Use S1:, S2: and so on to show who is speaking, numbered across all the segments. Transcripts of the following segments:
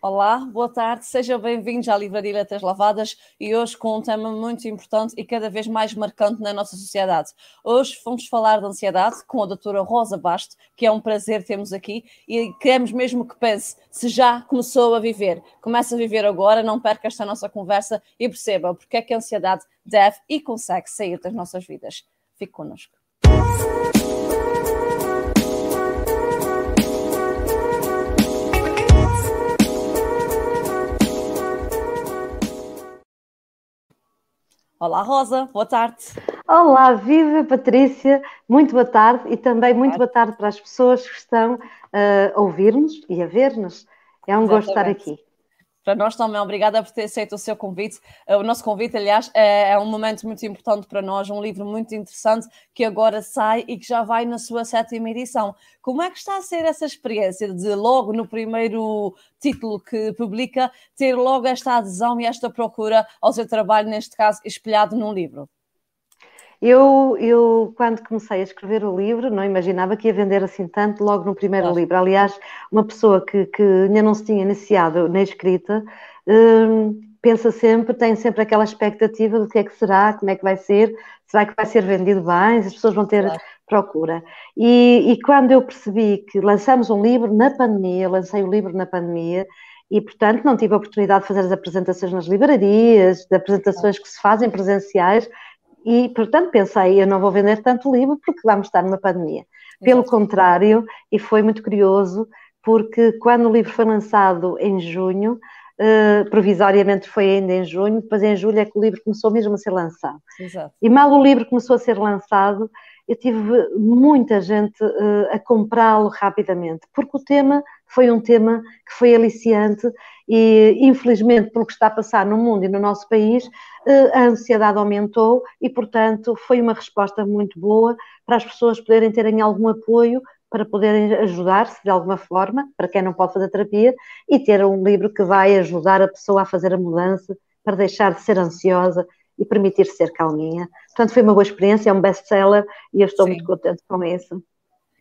S1: Olá, boa tarde, sejam bem-vindos à Livraria Letras Lavadas e hoje com um tema muito importante e cada vez mais marcante na nossa sociedade. Hoje vamos falar de ansiedade com a doutora Rosa Basto, que é um prazer termos aqui e queremos mesmo que pense se já começou a viver. Comece a viver agora, não perca esta nossa conversa e perceba porque é que a ansiedade deve e consegue sair das nossas vidas. Fique connosco. Olá, Rosa, boa tarde.
S2: Olá, viva Patrícia, muito boa tarde e também muito boa tarde para as pessoas que estão uh, a ouvir-nos e a ver-nos. É um Exatamente. gosto estar aqui.
S1: Para nós também, obrigada por ter aceito o seu convite. Eh, o nosso convite, aliás, é, é, um momento muito importante para nós, um livro muito interessante que agora sai e que já vai na sua sétima edição. Como é que está a ser essa experiência de logo no primeiro título que publica, ter logo esta adesão e esta procura ao seu trabalho, neste caso, espelhado num livro?
S2: Eu, eu, quando comecei a escrever o livro, não imaginava que ia vender assim tanto logo no primeiro livro. Aliás, uma pessoa que, que ainda não se tinha iniciado na escrita, hum, pensa sempre, tem sempre aquela expectativa do que é que será, como é que vai ser, será que vai ser vendido bem, as pessoas vão ter claro. procura. E, e quando eu percebi que lançamos um livro na pandemia, lancei o livro na pandemia, e, portanto, não tive a oportunidade de fazer as apresentações nas livrarias, de apresentações que se fazem presenciais, e, portanto, pensei, eu não vou vender tanto livro porque vamos estar numa pandemia. Pelo Exato. contrário, e foi muito curioso, porque quando o livro foi lançado em junho, uh, provisoriamente foi ainda em junho, depois em julho é que o livro começou mesmo a ser lançado. Exato. E mal o livro começou a ser lançado, eu tive muita gente uh, a comprá-lo rapidamente, porque o tema foi um tema que foi aliciante e, infelizmente, pelo que está a passar no mundo e no nosso país, uh, a ansiedade aumentou e, portanto, foi uma resposta muito boa para as pessoas poderem terem algum apoio para poderem ajudar-se de alguma forma, para quem não pode fazer terapia, e ter um livro que vai ajudar a pessoa a fazer a mudança, para deixar de ser ansiosa e permitir ser calminha. Portanto, foi uma boa experiência, é um best-seller e eu estou Sim. muito contente com isso.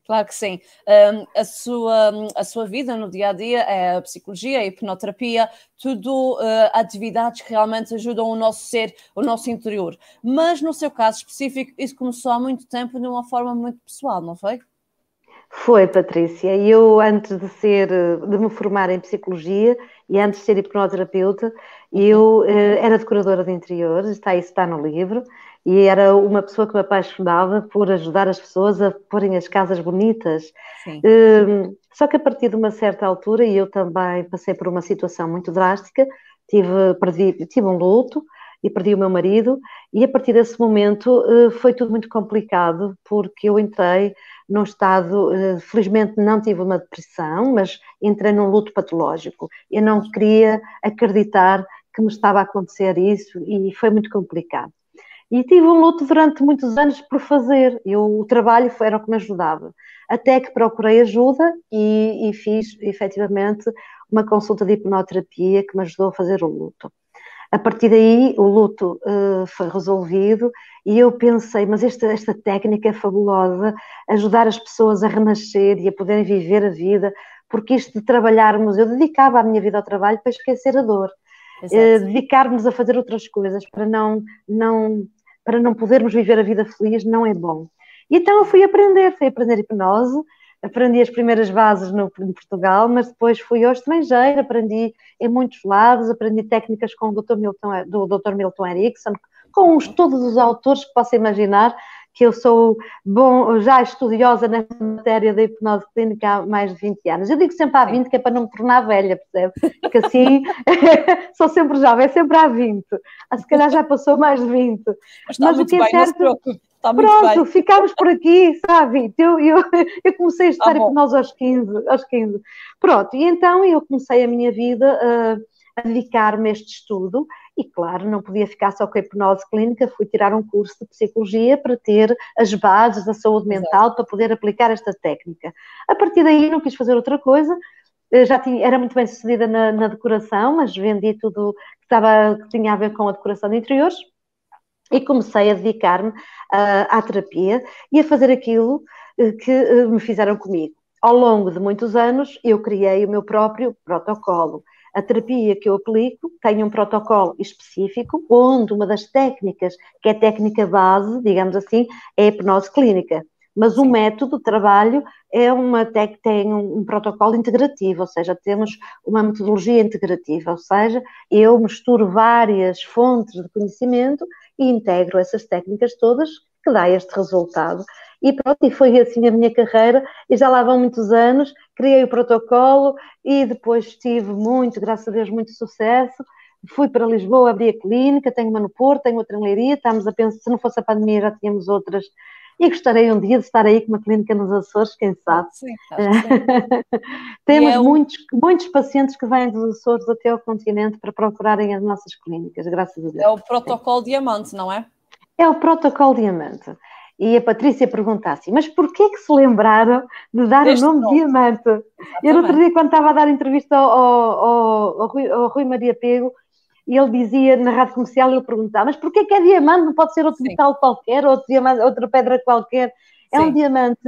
S1: Claro que sim. Um, a, sua, a sua vida no dia a dia é a psicologia, a hipnoterapia, tudo uh, atividades que realmente ajudam o nosso ser, o nosso interior. Mas no seu caso específico, isso começou há muito tempo de uma forma muito pessoal, não foi?
S2: Foi, Patrícia. Eu, antes de ser, de me formar em psicologia e antes de ser hipnoterapeuta, eu uh, era decoradora de interiores, está isso está no livro, e era uma pessoa que me apaixonava por ajudar as pessoas a porem as casas bonitas. Uh, só que a partir de uma certa altura, e eu também passei por uma situação muito drástica, tive, perdi, tive um luto, e perdi o meu marido, e a partir desse momento uh, foi tudo muito complicado, porque eu entrei num estado, uh, felizmente não tive uma depressão, mas entrei num luto patológico. Eu não queria acreditar que me estava a acontecer isso e foi muito complicado. E tive um luto durante muitos anos por fazer, eu, o trabalho foi, era o que me ajudava. Até que procurei ajuda e, e fiz, efetivamente, uma consulta de hipnoterapia que me ajudou a fazer o luto. A partir daí, o luto uh, foi resolvido e eu pensei, mas esta, esta técnica é fabulosa, ajudar as pessoas a renascer e a poderem viver a vida, porque isto de trabalharmos, eu dedicava a minha vida ao trabalho para esquecer a dor, uh, dedicarmos a fazer outras coisas para não, não, para não podermos viver a vida feliz não é bom. E então eu fui aprender, fui aprender hipnose, aprendi as primeiras bases no, em Portugal, mas depois fui ao estrangeiro, aprendi em muitos lados, aprendi técnicas com o Dr. Milton, do Dr. Milton Erickson, com os, todos os autores que possa imaginar, que eu sou bom, já estudiosa nessa matéria da hipnose clínica há mais de 20 anos. Eu digo sempre há 20, que é para não me tornar velha, percebe? Porque assim sou sempre jovem, é sempre há 20. Ah, se calhar já passou mais de 20.
S1: Mas, Mas o que é bem, certo.
S2: Está Pronto, ficámos por aqui, sabe? Eu, eu, eu comecei a estudar tá hipnose aos 15, aos 15. Pronto, e então eu comecei a minha vida uh, a dedicar-me a este estudo e, claro, não podia ficar só com a hipnose clínica, fui tirar um curso de psicologia para ter as bases da saúde mental, Exato. para poder aplicar esta técnica. A partir daí não quis fazer outra coisa, já tinha, era muito bem sucedida na, na decoração, mas vendi tudo que, estava, que tinha a ver com a decoração de interiores e comecei a dedicar-me uh, à terapia e a fazer aquilo uh, que uh, me fizeram comigo. Ao longo de muitos anos, eu criei o meu próprio protocolo. A terapia que eu aplico tem um protocolo específico, onde uma das técnicas, que é a técnica base, digamos assim, é a hipnose clínica. Mas o método de trabalho é uma que tem um, um, protocolo integrativo, ou seja, temos uma metodologia integrativa, ou seja, eu misturo várias fontes de conhecimento e integro essas técnicas todas que dá este resultado. E pronto, e foi assim a minha carreira, e já lá vão muitos anos, criei o protocolo e depois tive muito, graças a Deus, muito sucesso. Fui para Lisboa, abri a clínica, tenho uma no Porto, tenho outra em Leiria, estamos a pensar, se não fosse a pandemia já tínhamos outras e gostaria um dia de estar aí com uma clínica nos Açores, quem sabe. Sim, Temos é muitos, muitos pacientes que vêm dos Açores até ao continente para procurarem as nossas clínicas, graças a Deus.
S1: É o protocolo diamante, não é?
S2: É o protocolo diamante. E a Patrícia pergunta assim, mas porquê que se lembraram de dar Deste o nome, nome. Diamante? Eu, no outro dia, quando estava a dar entrevista ao, ao, ao, Rui, ao Rui Maria Pego, e ele dizia na rádio comercial, ele perguntava, mas porquê que é diamante? Não pode ser outro Sim. metal qualquer, outro diamante, outra pedra qualquer. É Sim. um diamante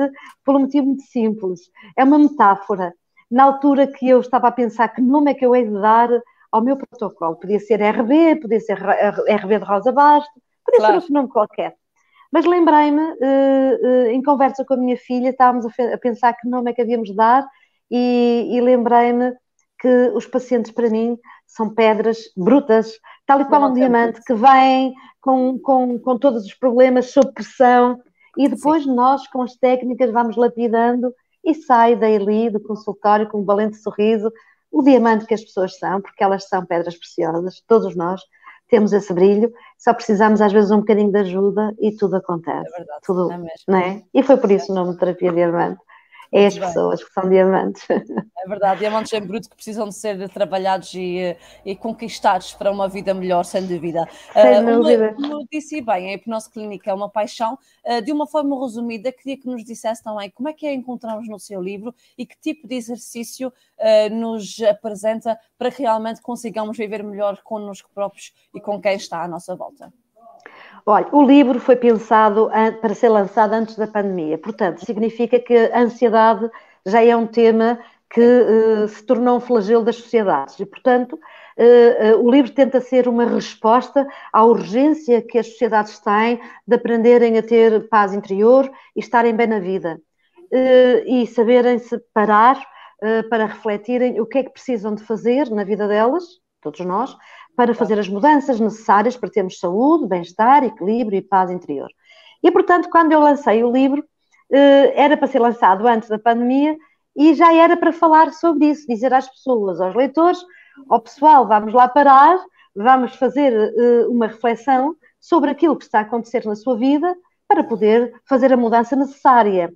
S2: por um motivo muito simples. É uma metáfora. Na altura que eu estava a pensar que nome é que eu hei de dar ao meu protocolo, podia ser RB, podia ser RB de Rosa Basto, podia claro. ser outro nome qualquer. Mas lembrei-me, uh, uh, em conversa com a minha filha, estávamos a, pensar que nome é que havíamos de dar e, e lembrei-me que os pacientes, para mim, são pedras brutas, tal e qual um diamante, que vêm com, com, com todos os problemas, sob pressão, e depois Sim. nós, com as técnicas, vamos lapidando e sai daí do consultório com um valente sorriso o diamante que as pessoas são, porque elas são pedras preciosas, todos nós temos esse brilho, só precisamos às vezes um bocadinho de ajuda e tudo acontece. É verdade, tudo, é mesmo. Não é? E foi por isso o nome de terapia diamante é as pessoas que são diamantes.
S1: É verdade, diamantes em bruto que precisam de ser trabalhados e, e conquistados para uma vida melhor, sem dúvida. Sem uh, dúvida. Como disse bem, a hipnose clínica é uma paixão. Uh, de uma forma resumida, queria que nos dissesse também como é que a encontramos no seu livro e que tipo de exercício uh, nos apresenta para que realmente consigamos viver melhor connosco próprios e com quem está à nossa volta.
S2: Olha, o livro foi pensado para ser lançado antes da pandemia, portanto, significa que a ansiedade já é um tema que uh, se tornou um flagelo das sociedades. E, portanto, uh, uh, o livro tenta ser uma resposta à urgência que as sociedades têm de aprenderem a ter paz interior e estarem bem na vida e saberem se parar para refletirem o que é que precisam de fazer na vida delas, todos nós, para fazer as mudanças necessárias para termos saúde, bem-estar, equilíbrio e paz interior. E, portanto, quando eu lancei o livro, eh, era para ser lançado antes da pandemia e já era para falar sobre isso, dizer às pessoas, aos leitores, ao pessoal, vamos lá parar, vamos fazer eh, uma reflexão sobre aquilo que está a acontecer na sua vida para poder fazer a mudança necessária.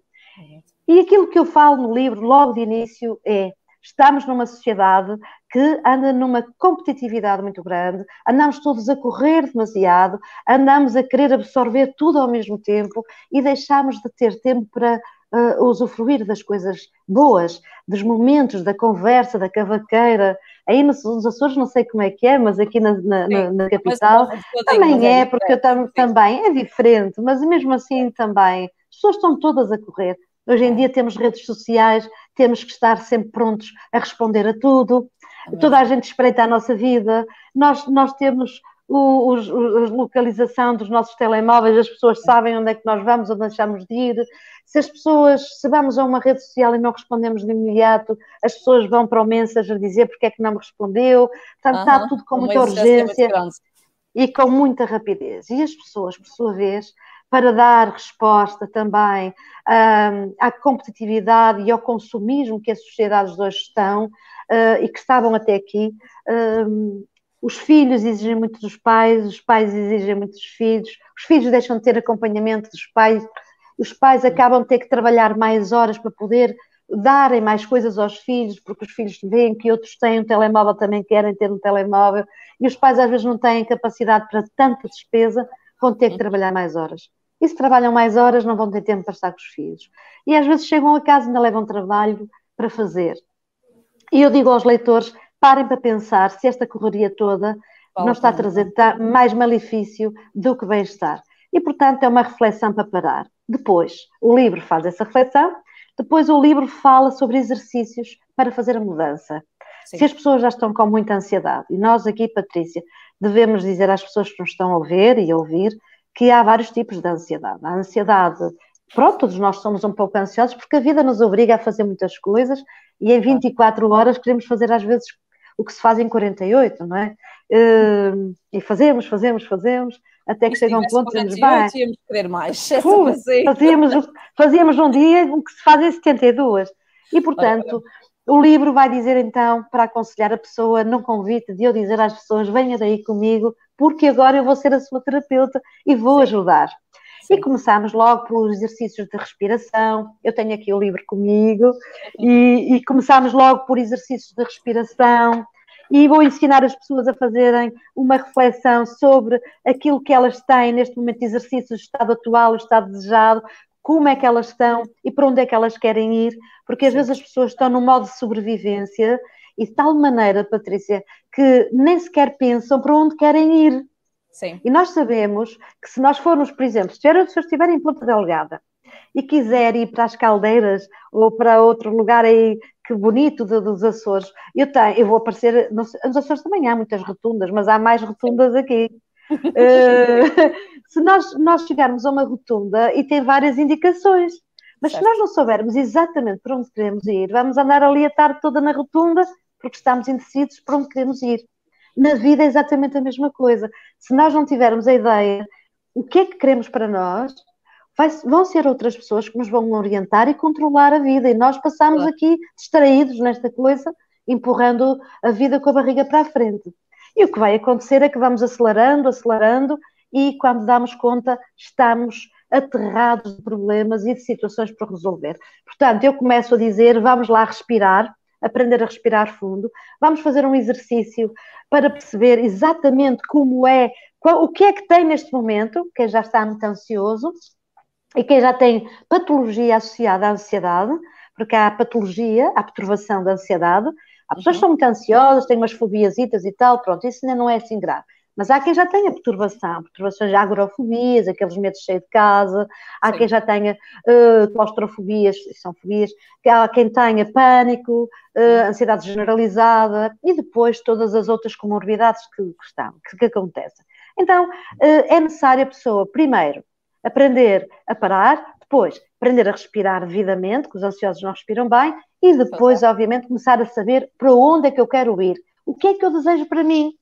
S2: E aquilo que eu falo no livro, logo de início, é Estamos numa sociedade que anda numa competitividade muito grande, andamos todos a correr demasiado, andamos a querer absorver tudo ao mesmo tempo e deixamos de ter tempo para uh, usufruir das coisas boas, dos momentos, da conversa, da cavaqueira. Aí nos, nos Açores não sei como é que é, mas aqui na, na, Sim, na capital também é, porque eu tam, também é diferente, mas mesmo assim também as pessoas estão todas a correr. Hoje em dia temos redes sociais, temos que estar sempre prontos a responder a tudo, toda a gente espreita a nossa vida, nós, nós temos o, o, a localização dos nossos telemóveis, as pessoas sabem onde é que nós vamos, onde deixamos de ir. Se as pessoas, se vamos a uma rede social e não respondemos de imediato, as pessoas vão para o Messenger dizer porque é que não me respondeu. Portanto, está tudo com muita urgência e com muita rapidez. E as pessoas, por sua vez, para dar resposta também à competitividade e ao consumismo que as sociedades hoje estão uh, e que estavam até aqui. Os filhos exigem muito dos pais, os pais exigem muito dos filhos, os filhos deixam de ter acompanhamento dos pais, os pais acabam de ter que trabalhar mais horas para poder darem mais coisas aos filhos, porque os filhos veem que outros têm um telemóvel, também querem ter um telemóvel, e os pais às vezes não têm capacidade para tanta despesa, vão ter que trabalhar mais horas. E se trabalham mais horas, não vão ter tempo para estar com os filhos. E às vezes chegam a casa e ainda levam trabalho para fazer. E eu digo aos leitores: parem para pensar se esta correria toda não está a trazer mais malefício do que bem-estar. E, portanto, é uma reflexão para parar. Depois, o livro faz essa reflexão, depois, o livro fala sobre exercícios para fazer a mudança. Sim. Se as pessoas já estão com muita ansiedade, e nós aqui, Patrícia, devemos dizer às pessoas que nos estão a ver e a ouvir que há vários tipos de ansiedade. A ansiedade, pronto, todos nós somos um pouco ansiosos porque a vida nos obriga a fazer muitas coisas e em 24 horas queremos fazer às vezes o que se faz em 48, não é? Hum, e fazemos, fazemos, fazemos, até que chega um ponto
S1: que. Tínhamos que querer mais.
S2: fazíamos, fazíamos um dia o que se faz em 72. E, portanto, o livro vai dizer então, para aconselhar a pessoa, num convite de eu dizer às pessoas: venha daí comigo, porque agora eu vou ser a sua terapeuta e vou ajudar. Sim. E começámos logo pelos exercícios de respiração. Eu tenho aqui o livro comigo, e, e começámos logo por exercícios de respiração. E vou ensinar as pessoas a fazerem uma reflexão sobre aquilo que elas têm neste momento de exercício, o estado atual, o estado desejado, como é que elas estão e para onde é que elas querem ir, porque às vezes as pessoas estão no modo de sobrevivência e de tal maneira, Patrícia, que nem sequer pensam para onde querem ir.
S1: Sim.
S2: E nós sabemos que se nós formos, por exemplo, se pessoas estiverem em Ponta Delgada e quiser ir para as Caldeiras ou para outro lugar aí que bonito dos Açores, eu tenho, eu vou aparecer, nos Açores também há muitas rotundas, mas há mais rotundas aqui. uh, se nós, nós chegarmos a uma rotunda e tem várias indicações, mas certo. se nós não soubermos exatamente para onde queremos ir, vamos andar ali a tarde toda na rotunda porque estamos indecisos para onde queremos ir. Na vida é exatamente a mesma coisa. Se nós não tivermos a ideia o que é que queremos para nós, vai, vão ser outras pessoas que nos vão orientar e controlar a vida. E nós passamos claro. aqui distraídos nesta coisa, empurrando a vida com a barriga para a frente. E o que vai acontecer é que vamos acelerando, acelerando, e quando damos conta, estamos aterrados de problemas e de situações para resolver. Portanto, eu começo a dizer: vamos lá respirar, aprender a respirar fundo, vamos fazer um exercício para perceber exatamente como é, qual, o que é que tem neste momento, quem já está muito ansioso e quem já tem patologia associada à ansiedade, porque há patologia, a perturbação da ansiedade, Há pessoas que são muito ansiosas, têm umas fobias e tal, pronto, isso ainda não é assim grave. Mas há quem já tenha perturbação, perturbações de agrofobias, aqueles medos cheios de casa, há Sim. quem já tenha uh, claustrofobias, são fobias, há quem tenha pânico, uh, ansiedade generalizada e depois todas as outras comorbidades que, que estão, que, que acontecem. Então, uh, é necessário a pessoa, primeiro, aprender a parar, depois aprender a respirar devidamente, que os ansiosos não respiram bem, e depois, é. obviamente, começar a saber para onde é que eu quero ir, o que é que eu desejo para mim,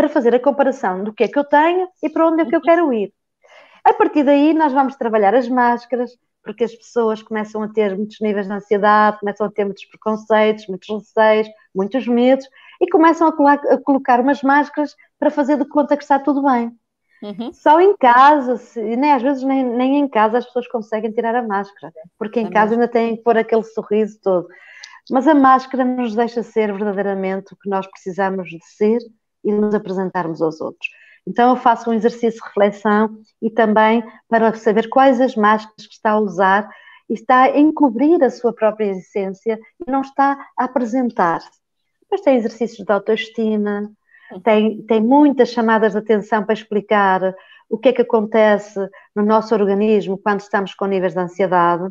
S2: para fazer a comparação do que é que eu tenho e para onde é que eu quero ir. A partir daí, nós vamos trabalhar as máscaras, porque as pessoas começam a ter muitos níveis de ansiedade, começam a ter muitos preconceitos, muitos receios, muitos medos, e começam a, a colocar umas máscaras para fazer de conta que está tudo bem. Uhum. Só em casa, se, nem, às vezes nem, nem em casa as pessoas conseguem tirar a máscara, porque em é casa mesmo. ainda têm que pôr aquele sorriso todo. Mas a máscara nos deixa ser verdadeiramente o que nós precisamos de ser e nos apresentarmos aos outros. Então eu faço um exercício de reflexão e também para saber quais as máscaras que está a usar e está a encobrir a sua própria essência e não está a apresentar-se. Depois tem exercícios de autoestima, tem, tem muitas chamadas de atenção para explicar o que é que acontece no nosso organismo quando estamos com níveis de ansiedade,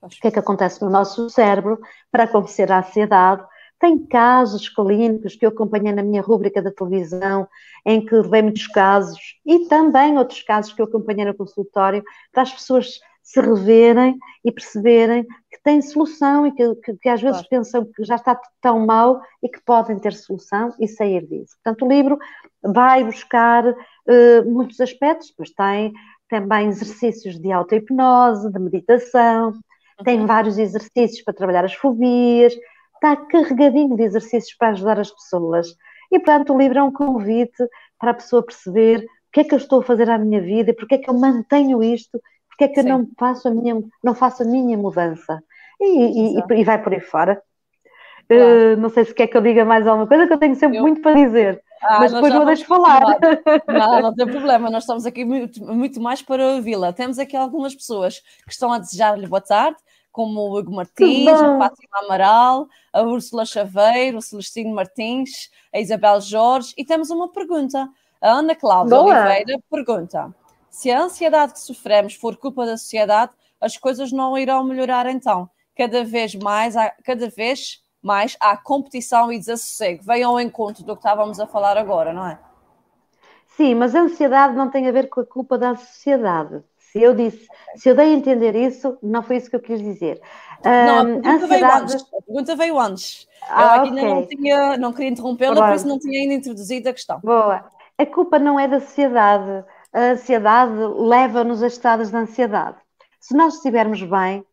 S2: o que é que acontece no nosso cérebro para acontecer a ansiedade. Tem casos clínicos que eu acompanhei na minha rúbrica da televisão, em que levei muitos casos, e também outros casos que eu acompanhei no consultório, para as pessoas se reverem e perceberem que têm solução e que, que, que às vezes claro. pensam que já está tão mal e que podem ter solução e sair disso. Portanto, o livro vai buscar uh, muitos aspectos, depois tem também exercícios de auto-hipnose, de meditação, uhum. tem vários exercícios para trabalhar as fobias, está carregadinho de exercícios para ajudar as pessoas. E, portanto, o livro é um convite para a pessoa perceber o que é que eu estou a fazer à minha vida e porque é que eu mantenho isto porque é que Sim. eu não faço a minha, não faço a minha mudança? E, e, e vai por aí fora. Claro. Uh, não sei se quer que eu diga mais alguma coisa, que eu tenho sempre eu... muito para dizer. Ah, mas depois não deixo falar.
S1: Não, não tem problema, nós estamos aqui muito, muito mais para ouvi-la. Temos aqui algumas pessoas que estão a desejar-lhe boa tarde, como o Hugo Martins, a Fátima Amaral, a Úrsula Chaveiro, o Celestino Martins, a Isabel Jorge, e temos uma pergunta. A Ana Cláudia Boa. Oliveira pergunta: se a ansiedade que sofremos for culpa da sociedade, as coisas não irão melhorar então. Cada vez mais, cada vez mais à competição e desassossego. Vem ao encontro do que estávamos a falar agora, não é?
S2: Sim, mas a ansiedade não tem a ver com a culpa da sociedade. Se eu disse, se eu dei a entender isso, não foi isso que eu quis dizer.
S1: Não, a pergunta, ansiedade... veio, antes. A pergunta veio antes. Ah, eu ainda okay. não, tinha, não queria interrompê-la, por isso não tinha ainda introduzido a questão.
S2: Boa. A culpa não é da sociedade. A ansiedade leva-nos a estados de ansiedade. Se nós estivermos bem,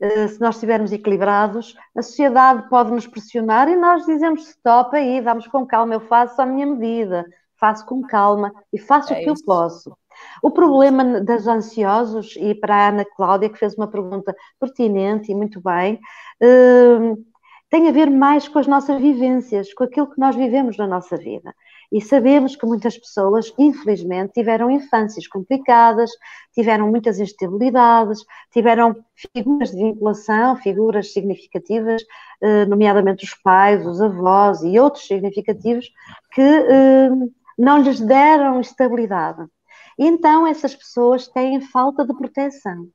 S2: eh, se nós estivermos equilibrados, a sociedade pode nos pressionar e nós dizemos stop aí, vamos com calma, eu faço a minha medida, faço com calma e faço é o que isso. eu posso. O problema das ansiosos, e para a Ana Cláudia, que fez uma pergunta pertinente e muito bem, uh, tem a ver mais com as nossas vivências, com aquilo que nós vivemos na nossa vida. E sabemos que muitas pessoas, infelizmente, tiveram infâncias complicadas, tiveram muitas instabilidades, tiveram figuras de vinculação, figuras significativas, eh, nomeadamente os pais, os avós e outros significativos, que eh, não lhes deram estabilidade. Então essas pessoas têm falta de proteção.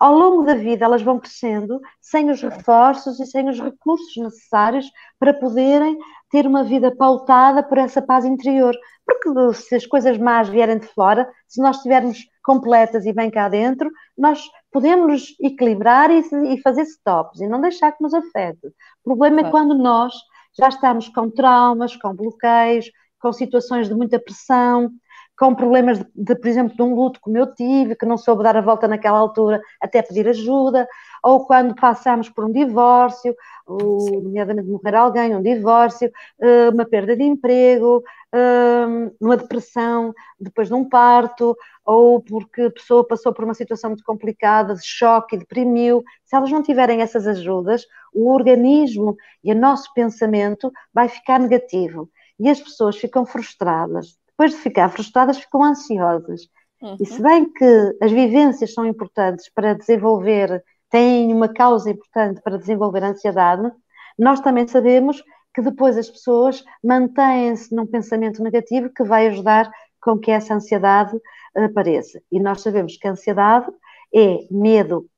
S2: Ao longo da vida, elas vão crescendo sem os reforços e sem os recursos necessários para poderem ter uma vida pautada por essa paz interior. Porque se as coisas más vierem de fora, se nós estivermos completas e bem cá dentro, nós podemos nos equilibrar e, e fazer stops e não deixar que nos afete. O problema é quando nós já estamos com traumas, com bloqueios, com situações de muita pressão, com problemas de, de, por exemplo, de um luto como eu tive, que não soube dar a volta naquela altura até pedir ajuda, ou quando passamos por um divórcio, ou, nomeadamente morrer alguém, um divórcio, eh, uma perda de emprego, eh, uma depressão depois de um parto, ou porque a pessoa passou por uma situação muito complicada, de choque e deprimiu. Se elas não tiverem essas ajudas, o organismo e o nosso pensamento vai ficar negativo. E as pessoas ficam frustradas, depois de ficar frustradas, ficam ansiosas. Uhum. E se bem que as vivências são importantes para desenvolver, têm uma causa importante para desenvolver a ansiedade, nós também sabemos que depois as pessoas mantêm-se num pensamento negativo que vai ajudar com que essa ansiedade apareça. E nós sabemos que a ansiedade é medo,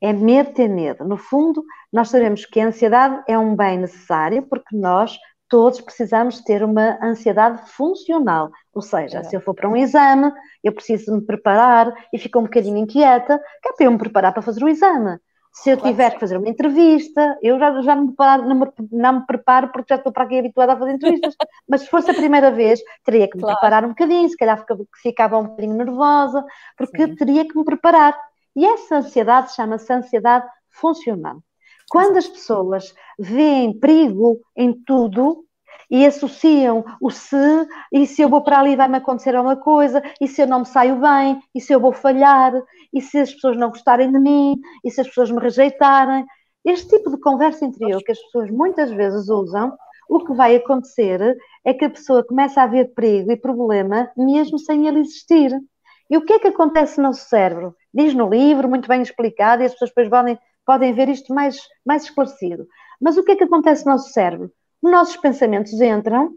S2: é medo ter medo. No fundo, nós sabemos que a ansiedade é um bem necessário porque nós todos precisamos ter uma ansiedade funcional. Ou seja, é. se eu for para um exame, eu preciso me preparar e fico um bocadinho inquieta, que é para eu me preparar para fazer o exame. Se eu claro. tiver que fazer uma entrevista, eu já, já me preparo, não, me, não, me, preparo porque já estou para aqui habituada a fazer entrevistas. Mas se fosse a primeira vez, teria que me claro. preparar um bocadinho, se calhar ficava um bocadinho nervosa, porque Sim. teria que me preparar. E essa ansiedade chama-se ansiedade funcional. Quando as pessoas veem perigo em tudo e associam o se, e se eu vou para ali vai-me acontecer alguma coisa, e se eu não me saio bem, e se eu vou falhar, e se as pessoas não gostarem de mim, e se as pessoas me rejeitarem. Este tipo de conversa interior que as pessoas muitas vezes usam, o que vai acontecer é que a pessoa começa a ver perigo e problema mesmo sem ele existir. E o que é que acontece no nosso cérebro? Diz no livro, muito bem explicado, e as pessoas depois podem podem ver isto mais, mais esclarecido. Mas o que é que acontece no nosso cérebro? Os nossos pensamentos entram,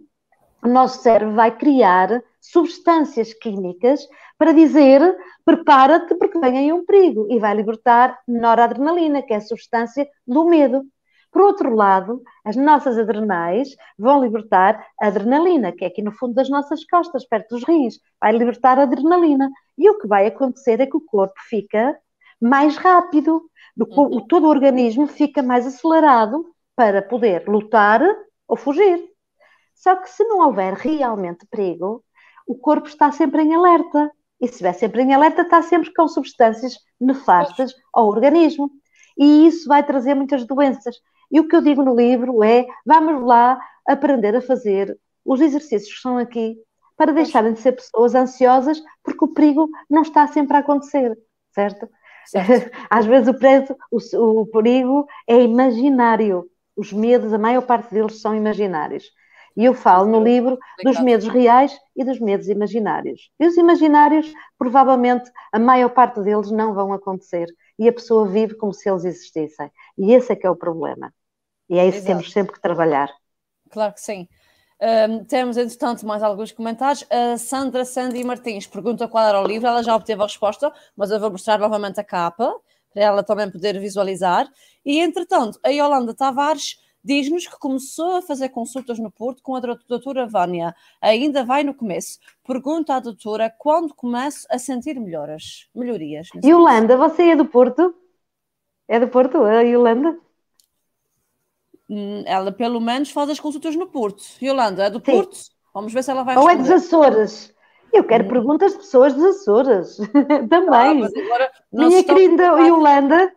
S2: o nosso cérebro vai criar substâncias químicas para dizer prepara-te porque vem aí um perigo e vai libertar noradrenalina, que é a substância do medo. Por outro lado, as nossas adrenais vão libertar adrenalina, que é aqui no fundo das nossas costas, perto dos rins. Vai libertar adrenalina. E o que vai acontecer é que o corpo fica mais rápido, Uhum. O, todo o organismo fica mais acelerado para poder lutar ou fugir. Só que se não houver realmente perigo, o corpo está sempre em alerta. E se estiver sempre em alerta, está sempre com substâncias nefastas ao organismo. E isso vai trazer muitas doenças. E o que eu digo no livro é: vamos lá aprender a fazer os exercícios que são aqui para deixarem de ser pessoas ansiosas, porque o perigo não está sempre a acontecer, certo? Às vezes o, preço, o, o perigo é imaginário. Os medos, a maior parte deles são imaginários. E eu falo no livro dos medos reais e dos medos imaginários. E os imaginários, provavelmente, a maior parte deles não vão acontecer. E a pessoa vive como se eles existissem. E esse é que é o problema. E é isso que temos sempre que trabalhar.
S1: Claro que sim. Um, temos, entretanto, mais alguns comentários. A Sandra Sandy Martins pergunta qual era o livro, ela já obteve a resposta, mas eu vou mostrar novamente a capa, para ela também poder visualizar. E, entretanto, a Yolanda Tavares Diz-nos que começou a fazer consultas no Porto com a doutora Vânia. Ainda vai no começo. Pergunta à doutora quando começo a sentir melhoras, melhorias.
S2: Yolanda, você é do Porto? É do Porto, a Yolanda?
S1: Hum, ela pelo menos faz as consultas no Porto. Yolanda, é do Sim. Porto? Vamos ver se ela vai
S2: Ou é dos Açores? Eu quero hum. perguntas de pessoas dos Açores também. Ah, minha querida Yolanda,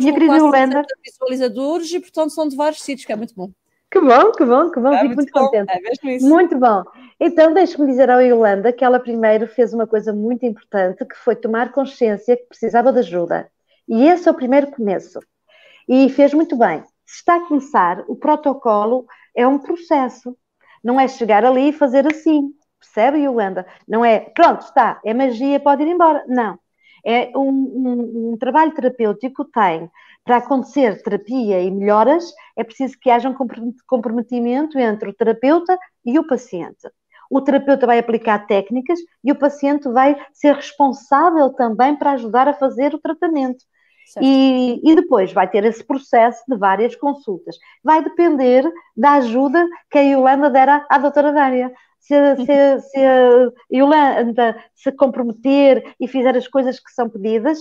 S2: minha querida Yolanda.
S1: visualizadores e, portanto, são de vários sítios, que é muito bom.
S2: Que bom, que bom, que bom, é fico muito, contente. É. Muito bom. Então, deixe-me dizer à Yolanda que ela primeiro fez uma coisa muito importante, que foi tomar consciência que precisava de ajuda. E esse é o primeiro começo. E fez muito bem. Se está a começar, o protocolo é um processo. Não é chegar ali e fazer assim. Percebe, Yolanda? Não é, pronto, está, é magia, pode ir embora. Não. É um, um, um trabalho terapêutico tem para acontecer terapia e melhoras, é preciso que haja um comprometimento entre o terapeuta e o paciente. O terapeuta vai aplicar técnicas e o paciente vai ser responsável também para ajudar a fazer o tratamento. E, e, depois vai ter esse processo de várias consultas. Vai depender da ajuda que a Yolanda der à, à doutora Dária. Se, se, se a Yolanda se comprometer e fizer as coisas que são pedidas,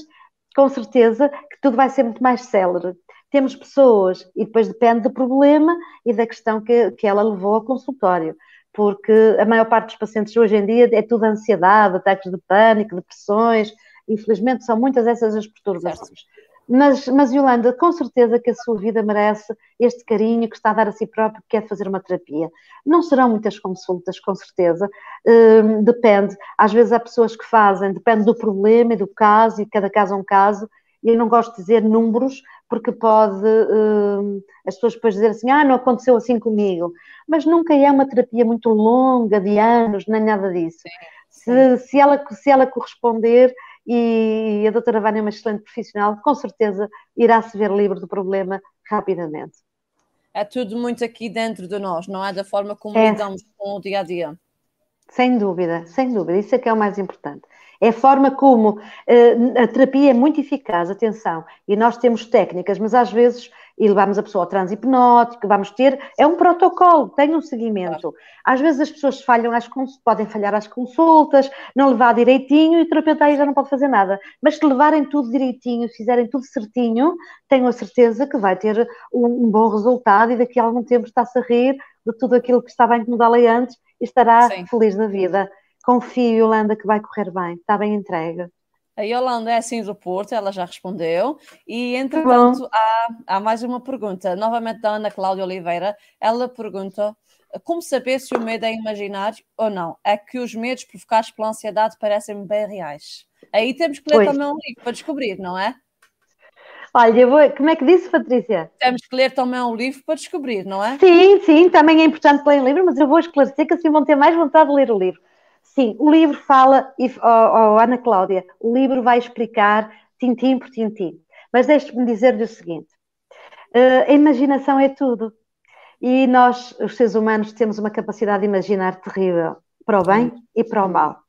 S2: com certeza que tudo vai ser muito mais célere. Temos pessoas, e depois depende do problema e da questão que, que ela levou ao consultório porque a maior parte dos pacientes hoje em dia é tudo ansiedade, ataques de pânico, depressões, infelizmente são muitas essas as perturbações. Mas, mas Yolanda, com certeza que a sua vida merece este carinho que está a dar a si próprio, que quer fazer uma terapia. Não serão muitas consultas, com certeza, hum, depende. Às vezes há pessoas que fazem, depende do problema e do caso, e cada caso é um caso, e eu não gosto de dizer números, porque pode hum, as pessoas depois dizer assim, ah, não aconteceu assim comigo. Mas nunca é uma terapia muito longa, de anos, nem nada disso. Se, se, ela, se ela corresponder e a doutora Vânia é uma excelente profissional, com certeza irá se ver livre do problema rapidamente.
S1: É tudo muito aqui dentro de nós, não é? Da forma como é. lidamos com o dia a dia.
S2: Sem dúvida, sem dúvida, isso é que é o mais importante. É a forma como uh, a terapia é muito eficaz, atenção, e nós temos técnicas, mas às vezes e levamos a pessoa ao transe hipnótico, vamos ter, é um protocolo, tem um seguimento. Às vezes as pessoas falham, às, podem falhar às consultas, não levar direitinho e o terapeuta aí já não pode fazer nada. Mas se levarem tudo direitinho, fizerem tudo certinho, tenho a certeza que vai ter um, um bom resultado e daqui a algum tempo está-se a rir de tudo aquilo que estava a incomodá-la antes e estará Sim. feliz da vida. Confio, Yolanda, que vai correr bem, está bem entregue.
S1: A Yolanda é assim do Porto, ela já respondeu. E, entretanto, há, há, mais uma pergunta, novamente da Ana Cláudia Oliveira. Ela pergunta como saber se o medo é imaginário ou não? É que os medos provocados pela ansiedade parecem bem reais. Aí temos que ler pois. também um livro para descobrir, não é?
S2: Olha, vou... como é que disse, Patrícia?
S1: Temos que ler também um livro para descobrir, não é?
S2: Sim, sim, também é importante ler um livro, mas eu vou esclarecer que assim vão ter mais vontade de ler o livro. Sim, o livro fala, e, oh, oh, Ana Cláudia, o livro vai explicar tintim por tintim. Mas deixe-me dizer-lhe o seguinte: uh, a imaginação é tudo. E nós, os seres humanos, temos uma capacidade de imaginar terrível, para o bem e para o mal.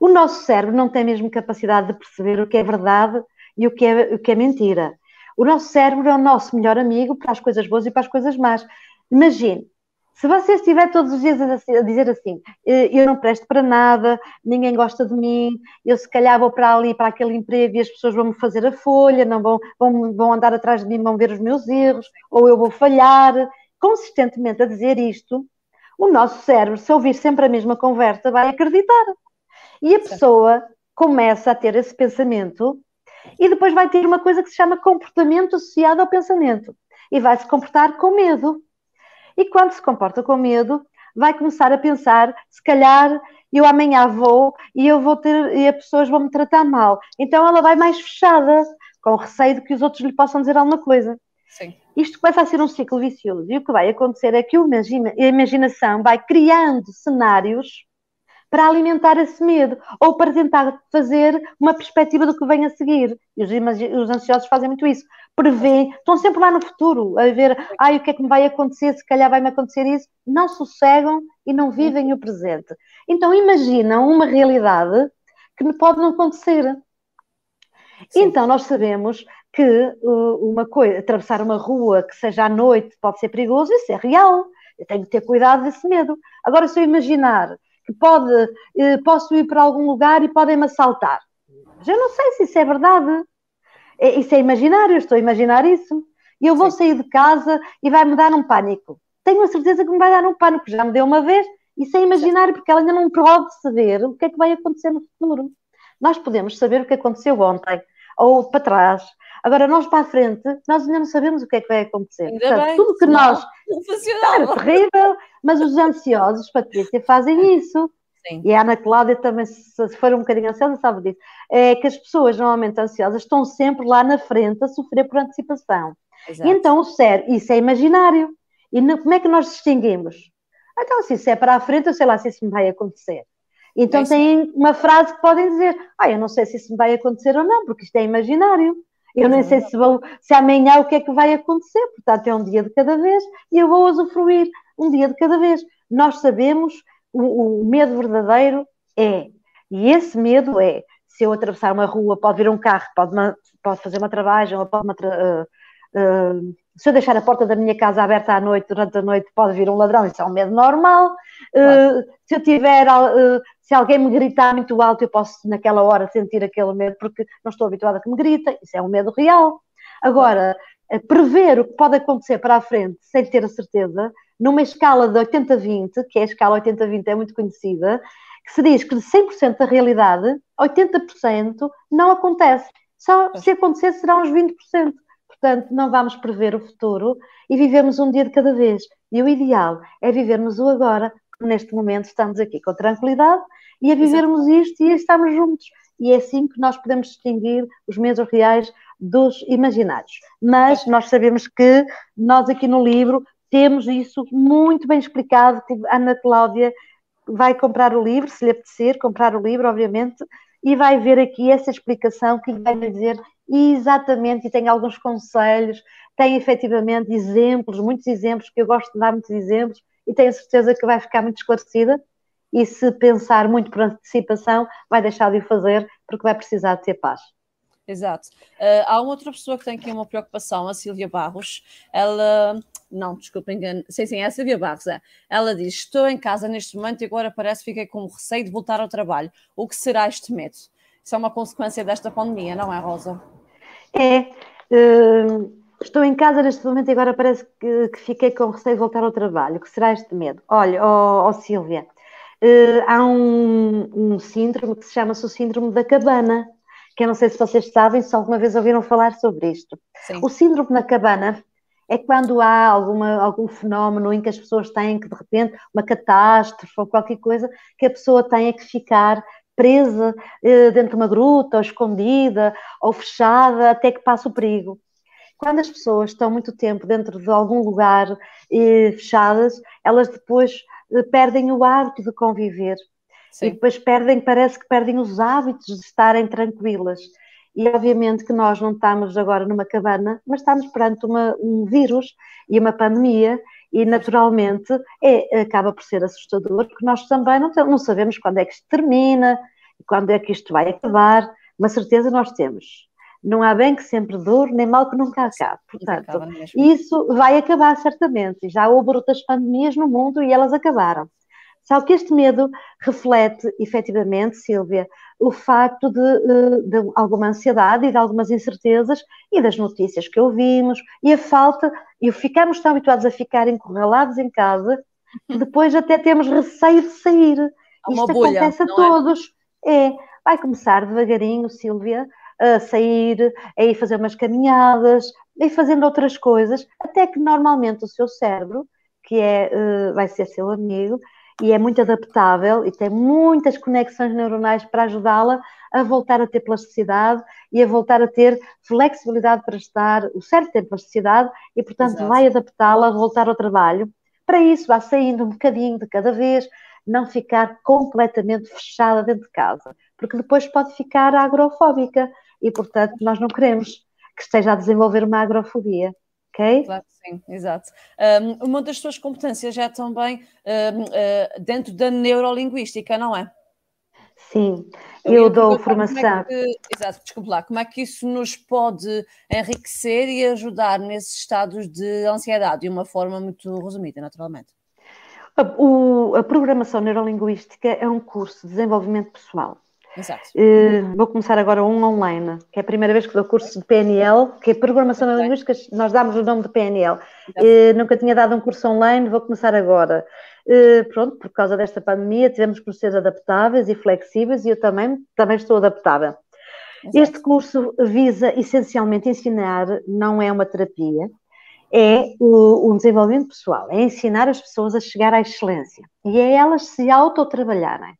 S2: O nosso cérebro não tem mesmo capacidade de perceber o que é verdade e o que é, o que é mentira. O nosso cérebro é o nosso melhor amigo para as coisas boas e para as coisas más. Imagine, se você estiver todos os dias a dizer assim, eh, eu não presto para nada, ninguém gosta de mim, eu se calhar vou para ali, para aquele emprego e as pessoas vão me fazer a folha, não vão, vão, vão andar atrás de mim, vão ver os meus erros, ou eu vou falhar, consistentemente a dizer isto, o nosso cérebro, se ouvir sempre a mesma conversa, vai acreditar. E a pessoa começa a ter esse pensamento e depois vai ter uma coisa que se chama comportamento associado ao pensamento e vai se comportar com medo. E quando se comporta com medo, vai começar a pensar, se calhar eu amanhã vou e eu vou ter e as pessoas vão me tratar mal. Então ela vai mais fechada, com receio de que os outros lhe possam dizer alguma coisa. Sim. Isto começa a ser um ciclo vicioso. E o que vai acontecer é que a imaginação vai criando cenários para alimentar esse medo ou para tentar fazer uma perspectiva do que vem a seguir. E os, os ansiosos fazem muito isso. Prevêem, estão sempre lá no futuro a ver, ai, o que é que me vai acontecer, se calhar vai-me acontecer isso. Não sossegam e não vivem o presente. Então imaginam uma realidade que pode não acontecer. Sim. Então nós sabemos que uma coisa, atravessar uma rua que seja à noite pode ser perigoso, isso é real. Eu tenho que ter cuidado desse medo. Agora, se eu imaginar que pode, eh, posso ir para algum lugar e podem-me assaltar, mas eu não sei se isso é verdade. É, isso é imaginário, eu estou a imaginar isso. E eu vou Sim. sair de casa e vai-me dar um pânico. Tenho a certeza que me vai dar um pânico, já me deu uma vez, isso é imaginário, porque ela ainda não pode saber o que é que vai acontecer no futuro. Nós podemos saber o que aconteceu ontem, ou para trás. Agora, nós para a frente, nós ainda não sabemos o que é que vai acontecer.
S1: Ainda Portanto,
S2: bem, tudo que nós. Não é terrível, mas os ansiosos, Patrícia, fazem isso. Sim. E a Ana Cláudia também, se for um bocadinho ansiosa, sabe disso. É que as pessoas normalmente ansiosas estão sempre lá na frente a sofrer por antecipação. Então o cérebro, isso é imaginário. E não, como é que nós distinguimos? Então, se isso é para a frente, eu sei lá se isso me vai acontecer. Então, é tem uma frase que podem dizer: Ah, eu não sei se isso me vai acontecer ou não, porque isto é imaginário. Eu nem sei se, vou, se amanhã o que é que vai acontecer, portanto, é um dia de cada vez e eu vou usufruir um dia de cada vez. Nós sabemos o, o medo verdadeiro é, e esse medo é: se eu atravessar uma rua, pode vir um carro, pode, pode fazer uma travagem, ou pode uh, uh, se eu deixar a porta da minha casa aberta à noite, durante a noite, pode vir um ladrão, isso é um medo normal. Claro. Uh, se eu tiver, se alguém me gritar muito alto, eu posso naquela hora sentir aquele medo, porque não estou habituada a que me gritem, isso é um medo real. Agora, prever o que pode acontecer para a frente, sem ter a certeza, numa escala de 80-20, que é a escala 80-20 é muito conhecida, que se diz que de 100% da realidade, 80% não acontece. Só se acontecer será uns 20%. Portanto, não vamos prever o futuro e vivemos um dia de cada vez. E o ideal é vivermos o agora, neste momento estamos aqui com tranquilidade, e a vivermos isto e a estarmos juntos. E é assim que nós podemos distinguir os medos reais dos imaginários. Mas nós sabemos que nós aqui no livro temos isso muito bem explicado. A Ana Cláudia vai comprar o livro, se lhe apetecer, comprar o livro, obviamente, e vai ver aqui essa explicação que vai lhe dizer exatamente, e tem alguns conselhos, tem efetivamente exemplos, muitos exemplos, que eu gosto de dar muitos exemplos, e tenho certeza que vai ficar muito esclarecida. E se pensar muito por antecipação, vai deixar de o fazer, porque vai precisar de ter paz.
S1: Exato. Uh, há uma outra pessoa que tem aqui uma preocupação, a Silvia Barros. Ela, não, desculpa, engano. Sim, sim, é a Silvia Barros. É. Ela diz: Estou em casa neste momento e agora parece que fiquei com receio de voltar ao trabalho. O que será este medo? Isso é uma consequência desta pandemia, não é, Rosa?
S2: É. Uh, estou em casa neste momento e agora parece que, que, fiquei com receio de voltar ao trabalho. O que será este medo? Olha, oh, oh Silvia, uh, há um, um síndrome que se chama-se o síndrome da cabana que eu não sei se vocês sabem, se alguma vez ouviram falar sobre isto. Sim. O síndrome na cabana é quando há alguma, algum fenómeno em que as pessoas têm que, de repente, uma catástrofe ou qualquer coisa, que a pessoa tenha que ficar presa eh, dentro de uma gruta, ou escondida, ou fechada, até que passe o perigo. Quando as pessoas estão muito tempo dentro de algum lugar eh, fechadas, elas depois eh, perdem o hábito de conviver Sim. e depois perdem, parece que perdem os hábitos de estarem tranquilas. E obviamente que nós não estamos agora numa cabana, mas estamos perante uma, um vírus e uma pandemia, e naturalmente é, acaba por ser assustador, porque nós também não, não sabemos quando é que isto termina, quando é que isto vai acabar. Uma certeza nós temos. Não há bem que sempre dure, nem mal que nunca acabe. Portanto, isso vai acabar certamente. Já houve outras pandemias no mundo e elas acabaram. Só que este medo reflete, efetivamente, Sílvia, o facto de, eh, de, alguma ansiedade e de algumas incertezas e das notícias que ouvimos e a falta, e ficamos tão habituados a ficar encurralados em casa que depois até temos receio de sair. Isto bolha, acontece a é? todos. É? é, vai começar devagarinho, Sílvia, a sair, a ir fazer umas caminhadas, a ir fazendo outras coisas, até que normalmente o seu cérebro, que é, eh, vai ser seu amigo, e é muito adaptável e tem muitas conexões neuronais para ajudá-la a voltar a ter plasticidade e a voltar a ter flexibilidade para estar. O cérebro tem plasticidade e, portanto, Exato. vai adaptá-la a voltar ao trabalho. Para isso, vá saindo um bocadinho de cada vez, não ficar completamente fechada dentro de casa, porque depois pode ficar agrofóbica e, portanto, nós não queremos que esteja a desenvolver uma agrofobia ok?
S1: Claro que sim, exato. Um, uma das suas competências é também um, uh, dentro da neurolinguística, não é?
S2: Sim, eu, eu dou formação. É
S1: que, exato, desculpe lá, como é que isso nos pode enriquecer e ajudar nesses estados de ansiedade, de uma forma muito resumida, naturalmente?
S2: A, o, a programação neurolinguística é um curso de desenvolvimento pessoal.
S1: Exato. Uh,
S2: vou começar agora um online, que é a primeira vez que dou curso de PNL, que é Programação Neurolinguística, nós damos o nome de PNL. Uh, nunca tinha dado um curso online, vou começar agora. Uh, pronto, por causa desta pandemia, tivemos que ser adaptáveis e flexíveis e eu também, também estou adaptável. Exato. Este curso visa essencialmente ensinar, não é uma terapia, é o, o, desenvolvimento pessoal, é ensinar as pessoas a chegar à excelência e é elas se autotrabalharem.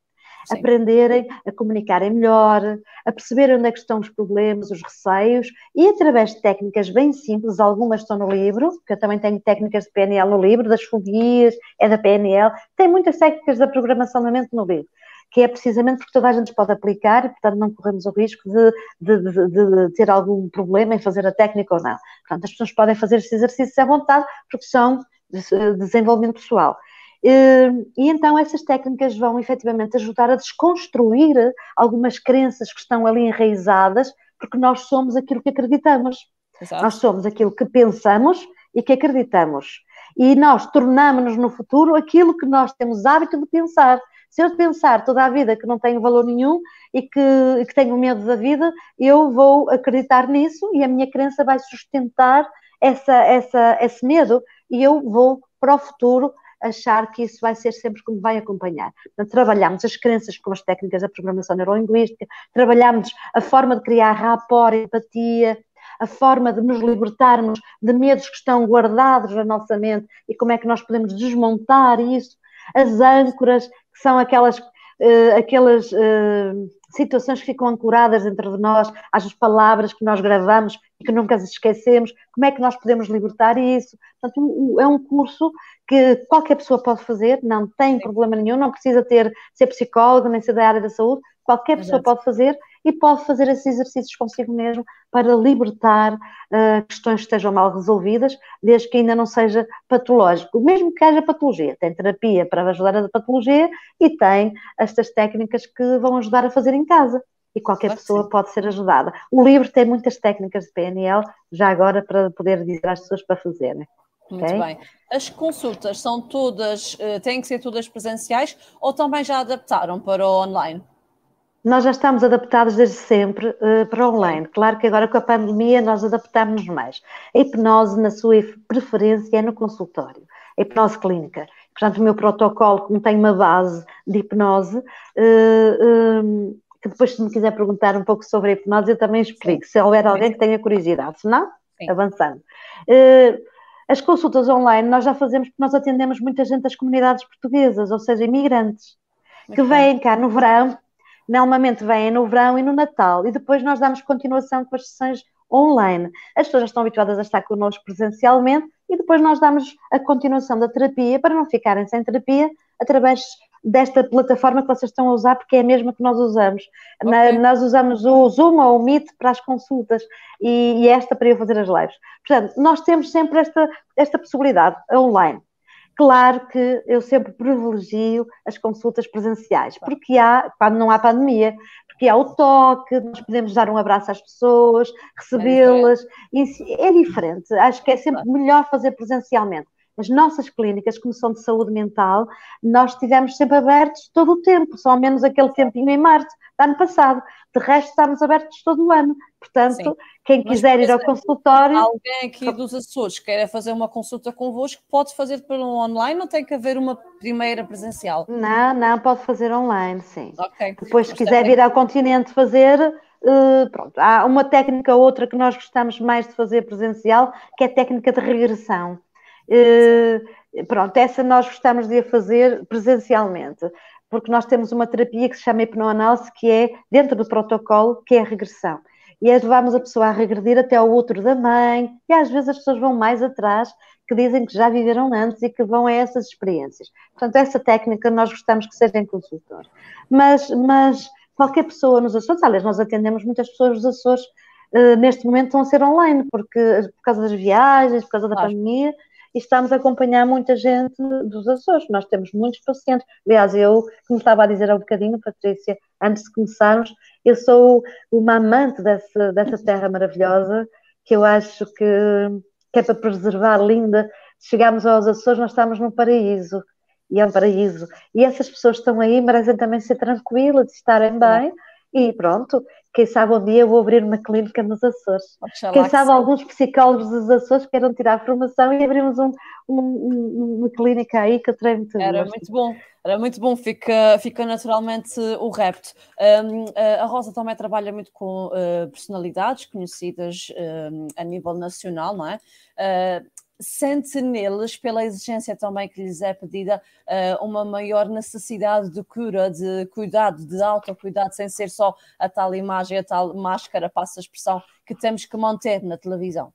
S2: Sim. aprenderem a comunicarem melhor, a perceber onde é que estão os problemas, os receios, e através de técnicas bem simples, algumas estão no livro, que eu também tenho técnicas de PNL no livro, das fobias, é da PNL, tem muitas técnicas da programação da mente no livro que é precisamente porque toda a gente pode aplicar e, portanto, não corremos o risco de, de, de, de, ter algum problema em fazer a técnica ou não. Portanto, as pessoas podem fazer esses exercícios à vontade porque são de desenvolvimento pessoal. E então essas técnicas vão efetivamente ajudar a desconstruir algumas crenças que estão ali enraizadas, porque nós somos aquilo que acreditamos. Exato. Nós somos aquilo que pensamos e que acreditamos. E nós tornamos-nos no futuro aquilo que nós temos hábito de pensar. Se eu pensar toda a vida que não tenho valor nenhum e que, que tenho medo da vida, eu vou acreditar nisso e a minha crença vai sustentar essa, essa, esse medo e eu vou para o futuro achar que isso vai ser sempre como vai acompanhar. Portanto, trabalhamos as crenças com as técnicas da programação neurolinguística, trabalhamos a forma de criar rapport, empatia, a forma de nos libertarmos de medos que estão guardados na nossa mente e como é que nós podemos desmontar isso, as âncoras, que são aquelas, uh, aquelas uh, situações que ficam ancoradas dentro de nós, às palavras que nós gravamos e que nunca as esquecemos, como é que nós podemos libertar isso? Portanto, é um curso que qualquer pessoa pode fazer, não tem problema nenhum, não precisa ter, ser psicólogo, nem ser da área da saúde, qualquer pessoa Exato. pode fazer e pode fazer esses exercícios consigo mesmo para libertar uh, questões que estejam mal resolvidas, desde que ainda não seja patológico. Mesmo que haja patologia, tem terapia para ajudar a patologia e tem estas técnicas que vão ajudar a fazer em casa. E qualquer claro pessoa pode ser ajudada. O livro tem muitas técnicas de PNL, já agora para poder dizer às pessoas para fazerem.
S1: Muito okay? bem. As consultas são todas, uh, têm que ser todas presenciais ou também já adaptaram para o online?
S2: Nós já estamos adaptados desde sempre uh, para online. Claro que agora com a pandemia nós adaptamos mais. A hipnose, na sua preferência, é no consultório. A hipnose clínica. Portanto, o meu protocolo, como tem uma base de hipnose, uh, uh, que depois, se me quiser perguntar um pouco sobre a hipnose, eu também explico, se houver alguém que tenha curiosidade. Se não, Sim. avançando. As consultas online nós já fazemos porque nós atendemos muita gente das comunidades portuguesas, ou seja, imigrantes, que vêm cá no verão normalmente vêm no verão e no Natal, e depois nós damos continuação com as sessões online. As pessoas já estão habituadas a estar connosco presencialmente e depois nós damos a continuação da terapia para não ficarem sem terapia através desta plataforma que vocês estão a usar, porque é a mesma que nós usamos. Okay. Na, nós usamos o Zoom ou o Meet para as consultas e, e esta para eu fazer as lives. Portanto, nós temos sempre esta, esta possibilidade online. Claro que eu sempre privilegio as consultas presenciais, porque há, quando não há pandemia, porque há o toque, nós podemos dar um abraço às pessoas, recebê-las, é, é diferente. Acho que é sempre melhor fazer presencialmente. As nossas clínicas, como são de saúde mental, nós estivemos sempre abertos todo o tempo, só menos aquele tempinho em março, do ano passado. De resto, estamos abertos todo o ano. Portanto, Sim. quem Mas, quiser ir ao consultório.
S1: Alguém aqui dos Açores queira fazer uma consulta convosco, pode fazer pelo online, não tem que haver uma primeira presencial?
S2: Não, não, pode fazer online, sim. Okay. Depois, se quiser vir ao continente fazer. Uh, pronto, há uma técnica ou outra que nós gostamos mais de fazer presencial, que é a técnica de regressão. Uh, pronto, essa nós gostamos de a fazer presencialmente, porque nós temos uma terapia que se chama hipnoanálise, que é dentro do protocolo, que é a regressão e levamos a pessoa a regredir até ao outro da mãe, e às vezes as pessoas vão mais atrás, que dizem que já viveram antes e que vão a essas experiências. Portanto, essa técnica nós gostamos que seja em consultor. Mas, mas qualquer pessoa nos Açores, aliás, nós atendemos muitas pessoas dos Açores, uh, neste momento estão a ser online, porque, por causa das viagens, por causa da claro. pandemia, e estamos a acompanhar muita gente dos Açores. Nós temos muitos pacientes. Aliás, eu, como estava a dizer há um bocadinho, Patrícia, antes de começarmos, eu sou uma amante dessa, dessa terra maravilhosa, que eu acho que, que é para preservar, linda. Chegamos aos Açores, nós estamos num paraíso, e é um paraíso. E essas pessoas estão aí merecem também ser tranquilas, estarem bem, e pronto, quem sabe um dia eu vou abrir uma clínica nos Açores. Oxalá quem sabe que alguns psicólogos dos Açores queiram tirar a formação e abrimos um, um, uma clínica aí que eu treino muito.
S1: Era gosto. muito bom, era muito bom, fica, fica naturalmente o repto. Um, a Rosa também trabalha muito com uh, personalidades conhecidas um, a nível nacional, não é? Uh, sente neles, pela exigência também que lhes é pedida, eh, uma maior necessidade de cura, de cuidado, de autocuidado, sem ser só a tal imagem, a tal máscara, passa a expressão, que temos que manter na televisão?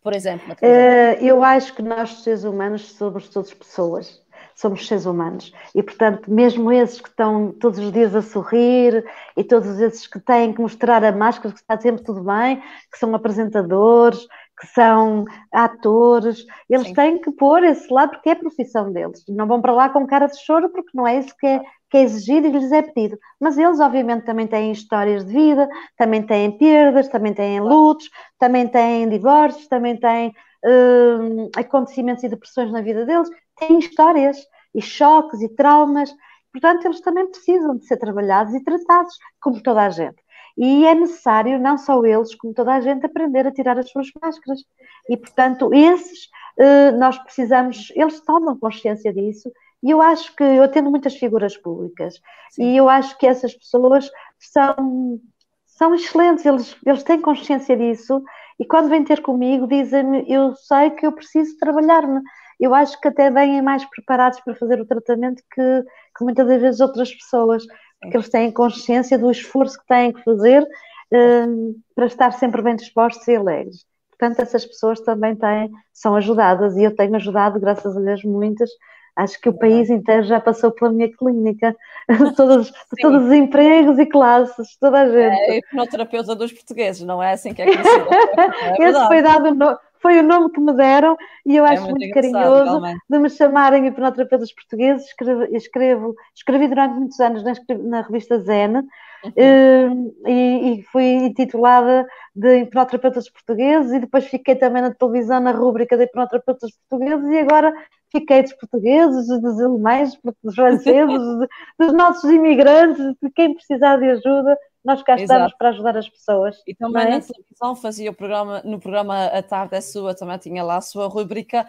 S1: Por exemplo, na televisão.
S2: Eh, eu acho que nós, seres humanos, somos todos pessoas somos seres humanos. E, portanto, mesmo esses que estão todos os dias a sorrir e todos esses que têm que mostrar a máscara que está sempre tudo bem, que são apresentadores, que são atores, eles Sim. têm que pôr esse lado porque é a profissão deles. Não vão para lá com cara de choro porque não é isso que é, que é exigido e lhes é pedido. Mas eles, obviamente, também têm histórias de vida, também têm perdas, também têm lutos, também têm divórcios, também têm uh, acontecimentos e depressões na vida deles, têm histórias e choques e traumas. Portanto, eles também precisam de ser trabalhados e tratados como toda a gente. E é necessário, não só eles, como toda a gente, aprender a tirar as suas máscaras. E, portanto, esses eh, nós precisamos, eles tomam consciência disso. E eu acho que eu atendo muitas figuras públicas Sim. e eu acho que essas pessoas são, são excelentes, eles, eles têm consciência disso e quando vêm ter comigo dizem-me, eu sei que eu preciso trabalhar-me. Eu acho que até vêm mais preparados para fazer o tratamento que, que muitas das vezes outras pessoas porque eles têm consciência do esforço que têm que fazer uh, para estar sempre bem dispostos e alegres. Portanto, essas pessoas também têm, são ajudadas e eu tenho ajudado, graças a Deus, muitas. Acho que o país inteiro já passou pela minha clínica, todos, todos os empregos e classes, toda a gente.
S1: É hipnoterapeuta dos portugueses, não é assim que é conhecido?
S2: É Esse foi dado no, foi o nome que me deram e eu é acho muito, muito carinhoso de me chamarem hipnoterapeutas portugueses. Escrevo, escrevo, escrevi durante muitos anos na, na revista Zen uhum. Eh, e, e, fui intitulada de hipnoterapeutas portugueses e depois fiquei também na televisão na rúbrica de hipnoterapeutas portugueses e agora fiquei dos portugueses, dos alemães, dos franceses, dos nossos imigrantes, de quem precisar de ajuda nós cá estamos para ajudar as pessoas.
S1: E também é? na televisão fazia o programa, no programa A Tarde é Sua, também tinha lá a sua rubrica.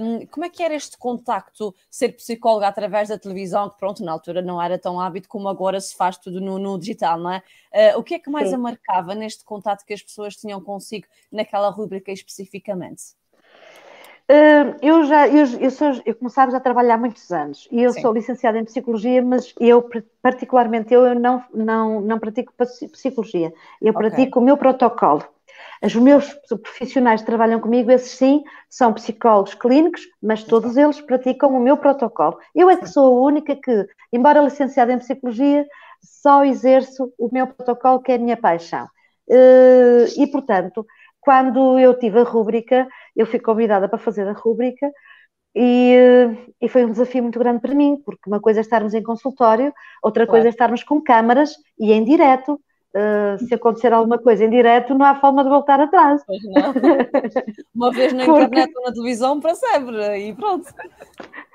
S1: Um, como é que era este contacto, ser psicóloga através da televisão, que pronto, na altura não era tão hábito como agora se faz tudo no, no digital, não é? Uh, o que é que mais Sim. a marcava neste contato que as pessoas tinham consigo naquela rubrica especificamente?
S2: Eu já, eu, eu, sou, eu sabes, já trabalho há muitos anos e eu Sim. sou licenciada em Psicologia, mas eu, particularmente, eu, eu não, não, não pratico Psicologia, eu okay. pratico o meu protocolo. Os meus profissionais que trabalham comigo, esses sim, são psicólogos clínicos, mas todos eles praticam o meu protocolo. Eu é que sou a única que, embora licenciada em Psicologia, só exerço o meu protocolo, que é a minha paixão. E, portanto, quando eu tive a rúbrica, eu fui convidada para fazer a rúbrica e, e, foi um desafio muito grande para mim, porque uma coisa é estarmos em consultório, outra claro. coisa é estarmos com câmaras e em direto. Uh, se acontecer alguma coisa em direto, não há forma de voltar atrás. Pois não.
S1: Uma vez na porque... internet ou na televisão, para sempre, e pronto.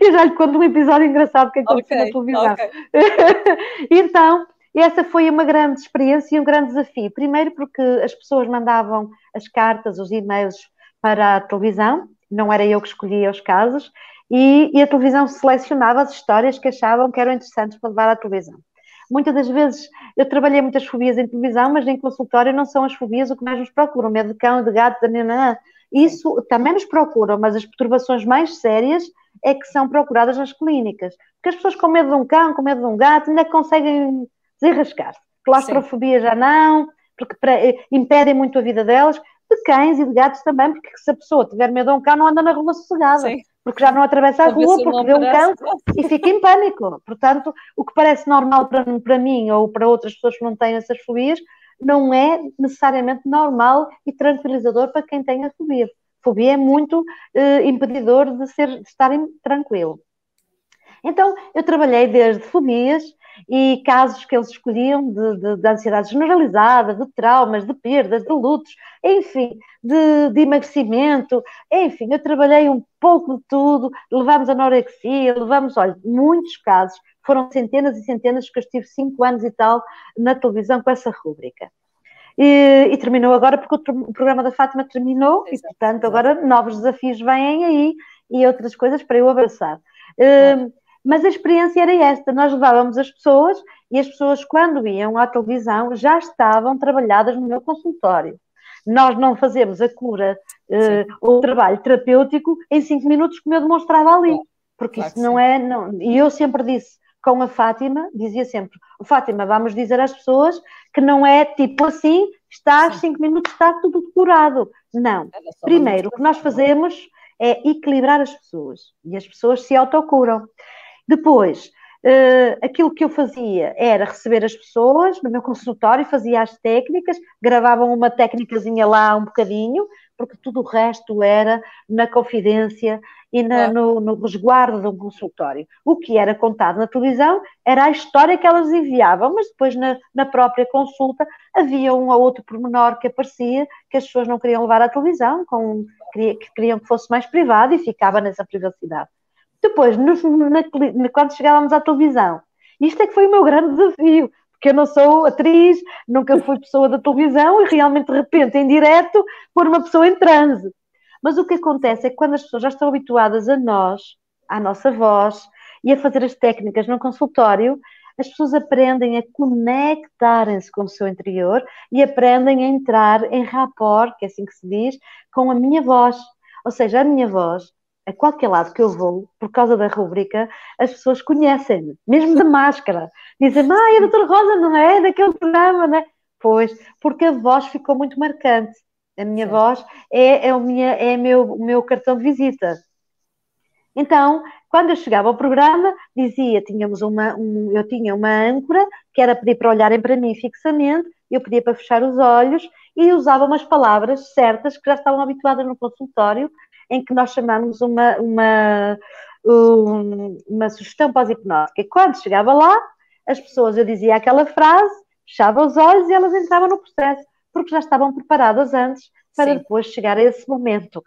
S2: Eu já lhe conto um episódio engraçado que aconteceu okay, na televisão. Okay. então, essa foi uma grande experiência e um grande desafio. Primeiro, porque as pessoas mandavam as cartas, os e-mails para a televisão, não era eu que escolhia os casos, e, e, a televisão selecionava as histórias que achavam que eram interessantes para levar à televisão. Muitas das vezes eu trabalhei muitas fobias em televisão, mas em consultório não são as fobias o que mais nos procuram, medo de cão, de gato, de nanã. Isso também nos procuram, mas as perturbações mais sérias é que são procuradas nas clínicas. Porque as pessoas com medo de um cão, com medo de um gato, ainda conseguem desenrascar-se. Claustrofobia Sim. já não, porque impedem muito a vida delas, de cães e de gatos também, porque se a pessoa tiver medo a um cão, não anda na rua sossegada. Sim. Porque já não atravessa a rua, porque vê um cão e fica em pânico. Portanto, o que parece normal para, para mim ou para outras pessoas que não têm essas fobias, não é necessariamente normal e tranquilizador para quem tem a fobia. Fobia é muito eh, impedidor de, ser, de estarem tranquilo. Então, eu trabalhei desde fobias e casos que eles escolhiam de, de, de ansiedade generalizada, de traumas, de perdas, de lutos, enfim, de, de, emagrecimento, enfim, eu trabalhei um pouco de tudo, levamos anorexia, levamos, olha, muitos casos, foram centenas e centenas que eu estive cinco anos e tal na televisão com essa rúbrica. E, e, terminou agora porque o, programa da Fátima terminou Exato. e, portanto, agora novos desafios vêm aí e outras coisas para eu abraçar. Hum, mas a experiência era esta: nós levávamos as pessoas e as pessoas, quando iam à televisão, já estavam trabalhadas no meu consultório. Nós não fazemos a cura uh, ou o trabalho terapêutico em cinco minutos, como eu demonstrava ali, porque claro isso não sim. é. Não, e eu sempre disse com a Fátima, dizia sempre: Fátima, vamos dizer às pessoas que não é tipo assim, está às cinco minutos, está tudo curado. Não. Primeiro, o que nós fazemos é equilibrar as pessoas e as pessoas se autocuram. Depois, uh, aquilo que eu fazia era receber as pessoas no meu consultório, fazia as técnicas, gravavam uma técnicazinha lá um bocadinho, porque tudo o resto era na confidência e na, no, no, resguardo de um consultório. O que era contado na televisão era a história que elas enviavam, mas depois na, na própria consulta havia um ou outro pormenor que aparecia que as pessoas não queriam levar à televisão, com, que queriam que fosse mais privado e ficava nessa privacidade. Depois, no, na, quando chegávamos à televisão, isto é que foi o meu grande desafio, porque eu não sou atriz, nunca fui pessoa da televisão e realmente, de repente, em direto, pôr uma pessoa em transe. Mas o que acontece é que quando as pessoas já estão habituadas a nós, à nossa voz e a fazer as técnicas no consultório, as pessoas aprendem a conectarem-se com o seu interior e aprendem a entrar em rapport, que é assim que se diz, com a minha voz. Ou seja, a minha voz a qualquer lado que eu vou, por causa da rubrica, as pessoas conhecem-me, mesmo de máscara. Dizem, ah, a doutora Rosa não é daquele programa, não é? Pois, porque a voz ficou muito marcante. A minha Sim. voz é, é, o, minha, é meu, o meu cartão de visita. Então, quando eu chegava ao programa, dizia, tínhamos uma, um, eu tinha uma âncora, que era pedir para olharem para mim fixamente, eu pedia para fechar os olhos e usava umas palavras certas que já estavam habituadas no consultório em que nós chamamos uma, uma, uma sugestão pós-hipnótica. Quando chegava lá, as pessoas, eu dizia aquela frase, fechava os olhos e elas entravam no processo, porque já estavam preparadas antes para Sim. depois chegar a esse momento.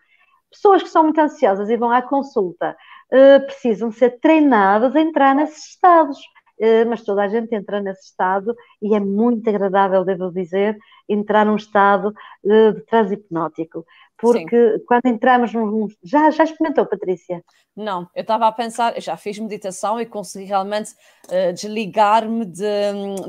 S2: Pessoas que são muito ansiosas e vão à consulta uh, precisam ser treinadas a entrar nesses estados. Uh, mas toda a gente entra nesse estado e é muito agradável, devo dizer, entrar num estado uh, de transe hipnótico porque Sim. quando entramos num. Já, já experimentou, Patrícia?
S1: Não, eu estava a pensar, já fiz meditação e consegui realmente uh, desligar-me de,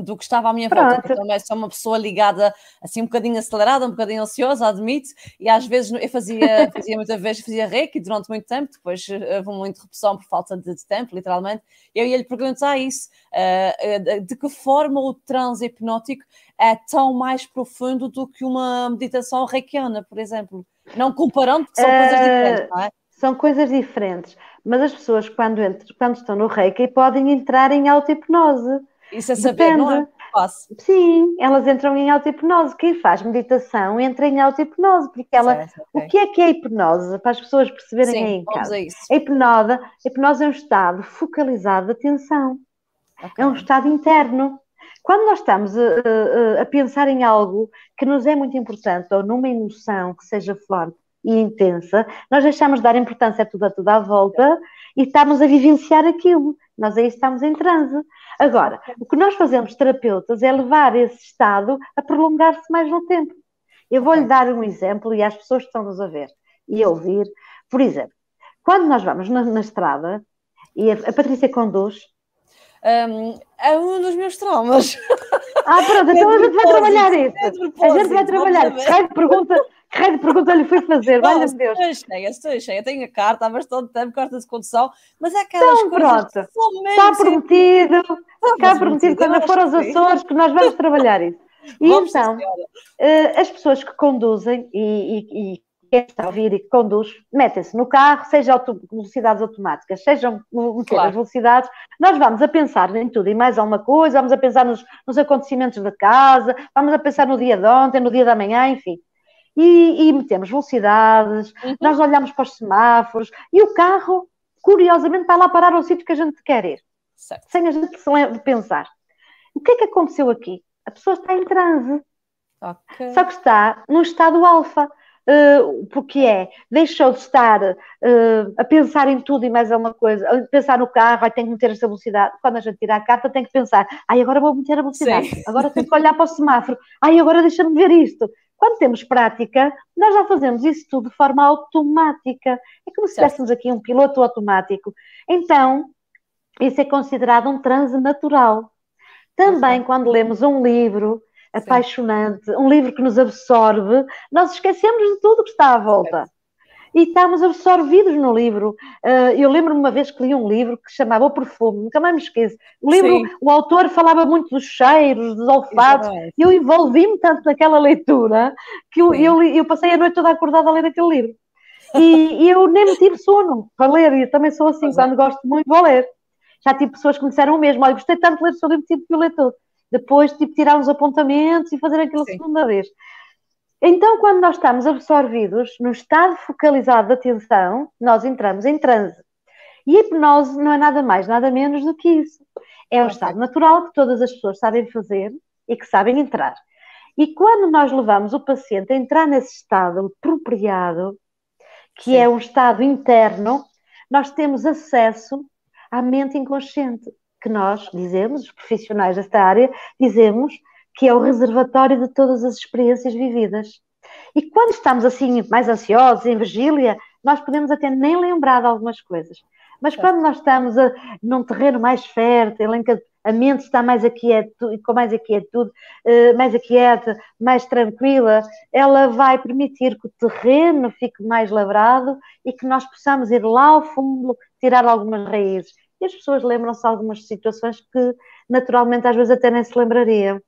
S1: do que estava à minha Pronto. volta, porque também sou uma pessoa ligada, assim, um bocadinho acelerada, um bocadinho ansiosa, admito, e às vezes eu fazia, fazia muitas vezes, fazia reiki durante muito tempo, depois eh, houve uma interrupção por falta de, de tempo, literalmente, eu ia lhe perguntar isso, uh, de que forma o transe hipnótico é tão mais profundo do que uma meditação reikiana, por exemplo? Não comparando, porque são uh, coisas diferentes, não é?
S2: São coisas diferentes, mas as pessoas, quando, entram, quando estão no Reiki, podem entrar em auto-hipnose.
S1: Isso é saber, Depende. não é? Posso.
S2: Sim, elas entram em auto-hipnose. Quem faz meditação entra em auto-hipnose, porque ela. Certo, okay. O que é que é a hipnose? Para as pessoas perceberem Sim, aí em casa. A, isso. a hipnose, a hipnose é um estado focalizado de atenção. Okay. É um estado interno. Quando nós estamos a, a, a, pensar em algo que nos é muito importante, ou numa emoção que seja forte e intensa, nós deixamos de dar importância a tudo a tudo à volta e estamos a vivenciar aquilo. Nós aí estamos em transe. Agora, o que nós fazemos, terapeutas, é levar esse estado a prolongar-se mais no tempo. Eu vou-lhe dar um exemplo e as pessoas estão-nos a ver e a ouvir. Por exemplo, quando nós vamos na, na estrada e a, a Patrícia conduz,
S1: um, é um dos meus traumas.
S2: Ah, pronto, então a gente vai trabalhar isso. A gente vai trabalhar. Que raio de pergunta, que raio de pergunta lhe fui fazer? Valha-me Deus.
S1: Estou cheia, estou cheia. Tenho a carta há bastante tempo, carta de condução, mas é aquelas então,
S2: coisas pronto. Está prometido, está prometido quando for aos Açores que nós vamos trabalhar isso. E Vamos então, uh, as pessoas que conduzem e, e, e quem está a ouvir e que conduz, metem-se no carro, seja auto, velocidades automáticas, sejam claro. velocidades, nós vamos a pensar em tudo e mais alguma coisa, vamos a pensar nos, nos, acontecimentos da casa, vamos a pensar no dia de ontem, no dia da manhã, enfim. E, e metemos velocidades, uhum. nós olhamos para os semáforos e o carro curiosamente vai lá parar ao sítio que a gente quer ir, certo. sem a gente se pensar. O que é que aconteceu aqui? A pessoa está em transe, okay. só que está num estado alfa. Uh, porque é, deixou de estar uh, a pensar em tudo e mais alguma coisa, a pensar no carro, vai ter que meter essa velocidade. Quando a gente tira a carta, tem que pensar, ai, agora vou meter a velocidade, Sim. agora tenho que olhar para o semáforo, ai, agora deixa-me ver isto. Quando temos prática, nós já fazemos isso tudo de forma automática. É como se tivéssemos aqui um piloto automático. Então, isso é considerado um transe natural. Também, quando lemos um livro apaixonante, um livro que nos absorve, nós esquecemos de tudo que está à volta e estamos absorvidos no livro. Uh, eu lembro-me uma vez que li um livro que se chamava O Perfume, nunca mais me esqueço. O livro, Sim. o autor falava muito dos cheiros, dos olfatos, e eu envolvi-me tanto naquela leitura que eu, eu, eu, passei a noite toda acordada a ler aquele livro. E, e eu nem me tive sono para ler, e eu também sou assim, é. quando gosto muito, vou ler. Já tive pessoas que me disseram o mesmo, olha, gostei tanto de ler o seu livro, tive que o ler todo. Depois, tipo, tirar uns apontamentos e fazer aquilo a segunda vez. Então, quando nós estamos absorvidos no estado focalizado de atenção, nós entramos em transe. E a hipnose não é nada mais, nada menos do que isso. É um estado natural que todas as pessoas sabem fazer e que sabem entrar. E quando nós levamos o paciente a entrar nesse estado apropriado, que Sim. é um estado interno, nós temos acesso à mente inconsciente, que nós dizemos, os profissionais desta área, dizemos que é o reservatório de todas as experiências vividas. E quando estamos assim mais ansiosos, em vigília, nós podemos até nem lembrar de algumas coisas. Mas quando nós estamos a, num terreno mais fértil, em que a mente está mais aquieta, com mais aquietude, eh, mais aquieta, mais tranquila, ela vai permitir que o terreno fique mais lavrado e que nós possamos ir lá ao fundo, tirar algumas raízes. E as pessoas lembram-se de algumas situações que naturalmente às vezes até nem se lembrariam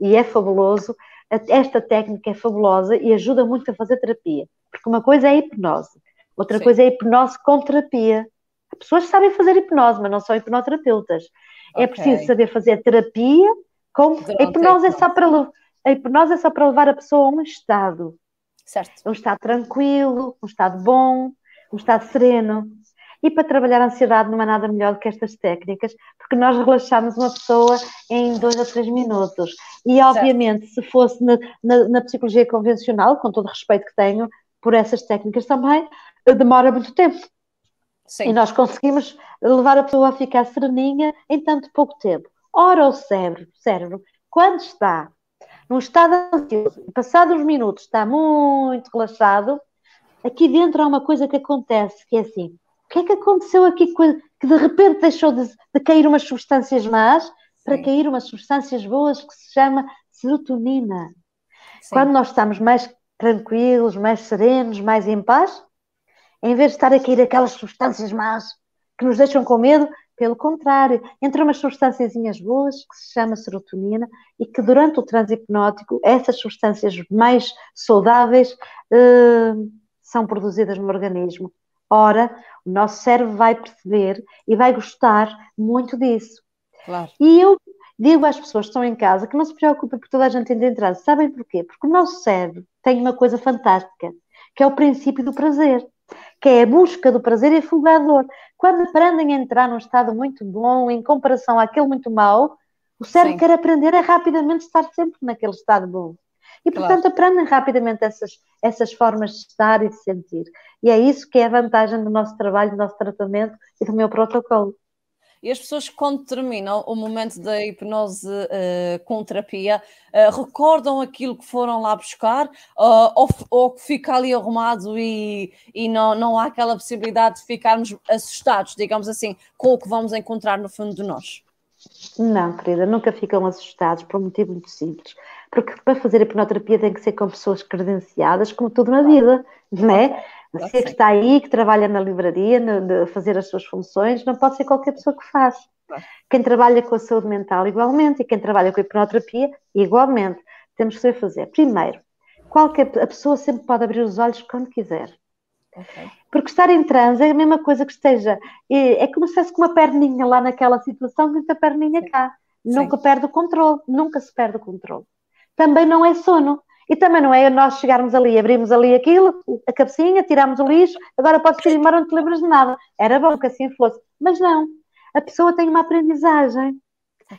S2: e é fabuloso. Esta técnica é fabulosa e ajuda muito a fazer terapia, porque uma coisa é a hipnose, outra Sim. coisa é a hipnose com terapia. As pessoas sabem fazer hipnose, mas não são hipnoterapeutas. É okay. É preciso saber fazer terapia com. A hipnose, é só para, a hipnose é só para levar a pessoa a um estado. Certo. Um estado tranquilo, um estado bom, um estado sereno. E para trabalhar a ansiedade não há nada melhor do que estas técnicas, porque nós relaxamos uma pessoa em dois a três minutos. E, obviamente, certo. se fosse na, na, na, psicologia convencional, com todo o respeito que tenho por essas técnicas também, demora muito tempo. Sim. E nós conseguimos levar a pessoa a ficar sereninha em tanto pouco tempo. Ora, o cérebro, cérebro quando está num estado ansioso, passados uns minutos está muito relaxado, aqui dentro há uma coisa que acontece, que é assim, que é que aconteceu aqui que de repente deixou de, de cair umas substâncias más para Sim. cair umas substâncias boas que se chama serotonina. Sim. Quando nós estamos mais tranquilos, mais serenos, mais em paz, em vez de estar a cair aquelas substâncias más que nos deixam com medo, pelo contrário, entram umas substâncias boas que se chama serotonina e que durante o transe hipnótico, essas substâncias mais saudáveis eh, são produzidas no organismo. Ora, o nosso cérebro vai perceber e vai gostar muito disso. Claro. E eu digo às pessoas que estão em casa que não se preocupem por toda a gente ainda entrar. Sabem porquê? Porque o nosso cérebro tem uma coisa fantástica, que é o princípio do prazer, que é a busca do prazer e a fuga dor. Quando aprendem a entrar num estado muito bom em comparação àquele muito mau, o cérebro Sim. quer aprender a rapidamente estar sempre naquele estado bom. E, portanto, claro. aprendem rapidamente essas, essas formas de estar e de sentir. E é isso que é a vantagem do nosso trabalho, do nosso tratamento e do meu protocolo.
S1: E as pessoas, quando terminam o momento da hipnose uh, com terapia, uh, recordam aquilo que foram lá buscar uh, ou, ou fica ali arrumado e, e não, não há aquela possibilidade de ficarmos assustados, digamos assim, com o que vamos encontrar no fundo de nós?
S2: Não, querida, nunca ficam assustados por um motivo muito simples porque para fazer a hipnoterapia tem que ser com pessoas credenciadas, como tudo na vida, não é? Você que está aí, que trabalha na livraria, a fazer as suas funções, não pode ser qualquer pessoa que faz. Quem trabalha com a saúde mental, igualmente, e quem trabalha com a hipnoterapia, igualmente. Temos que saber fazer. Primeiro, qualquer a pessoa sempre pode abrir os olhos quando quiser. Okay. Porque estar em transe é a mesma coisa que esteja. É, é como se fosse com uma perninha lá naquela situação, muita perninha cá. Nunca Sim. perde o controle, nunca se perde o controle também não é sono. E também não é nós chegarmos ali, abrimos ali aquilo, a cabecinha, tiramos o lixo, agora podes ir embora, não te lembras de nada. Era bom que assim fosse. Mas não, a pessoa tem uma aprendizagem.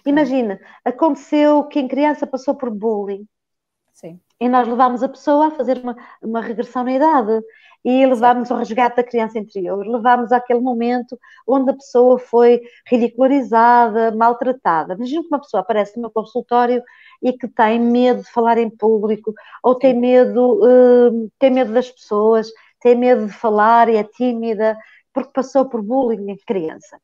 S2: Imagina, aconteceu que em criança passou por bullying. Sim. E nós levámos a pessoa a fazer uma, uma regressão na idade e levámos o resgate da criança interior, levámos àquele momento onde a pessoa foi ridicularizada, maltratada. Imagina que uma pessoa aparece no meu consultório e que tem medo de falar em público, ou tem medo, uh, tem medo das pessoas, tem medo de falar e é tímida, porque passou por bullying em criança.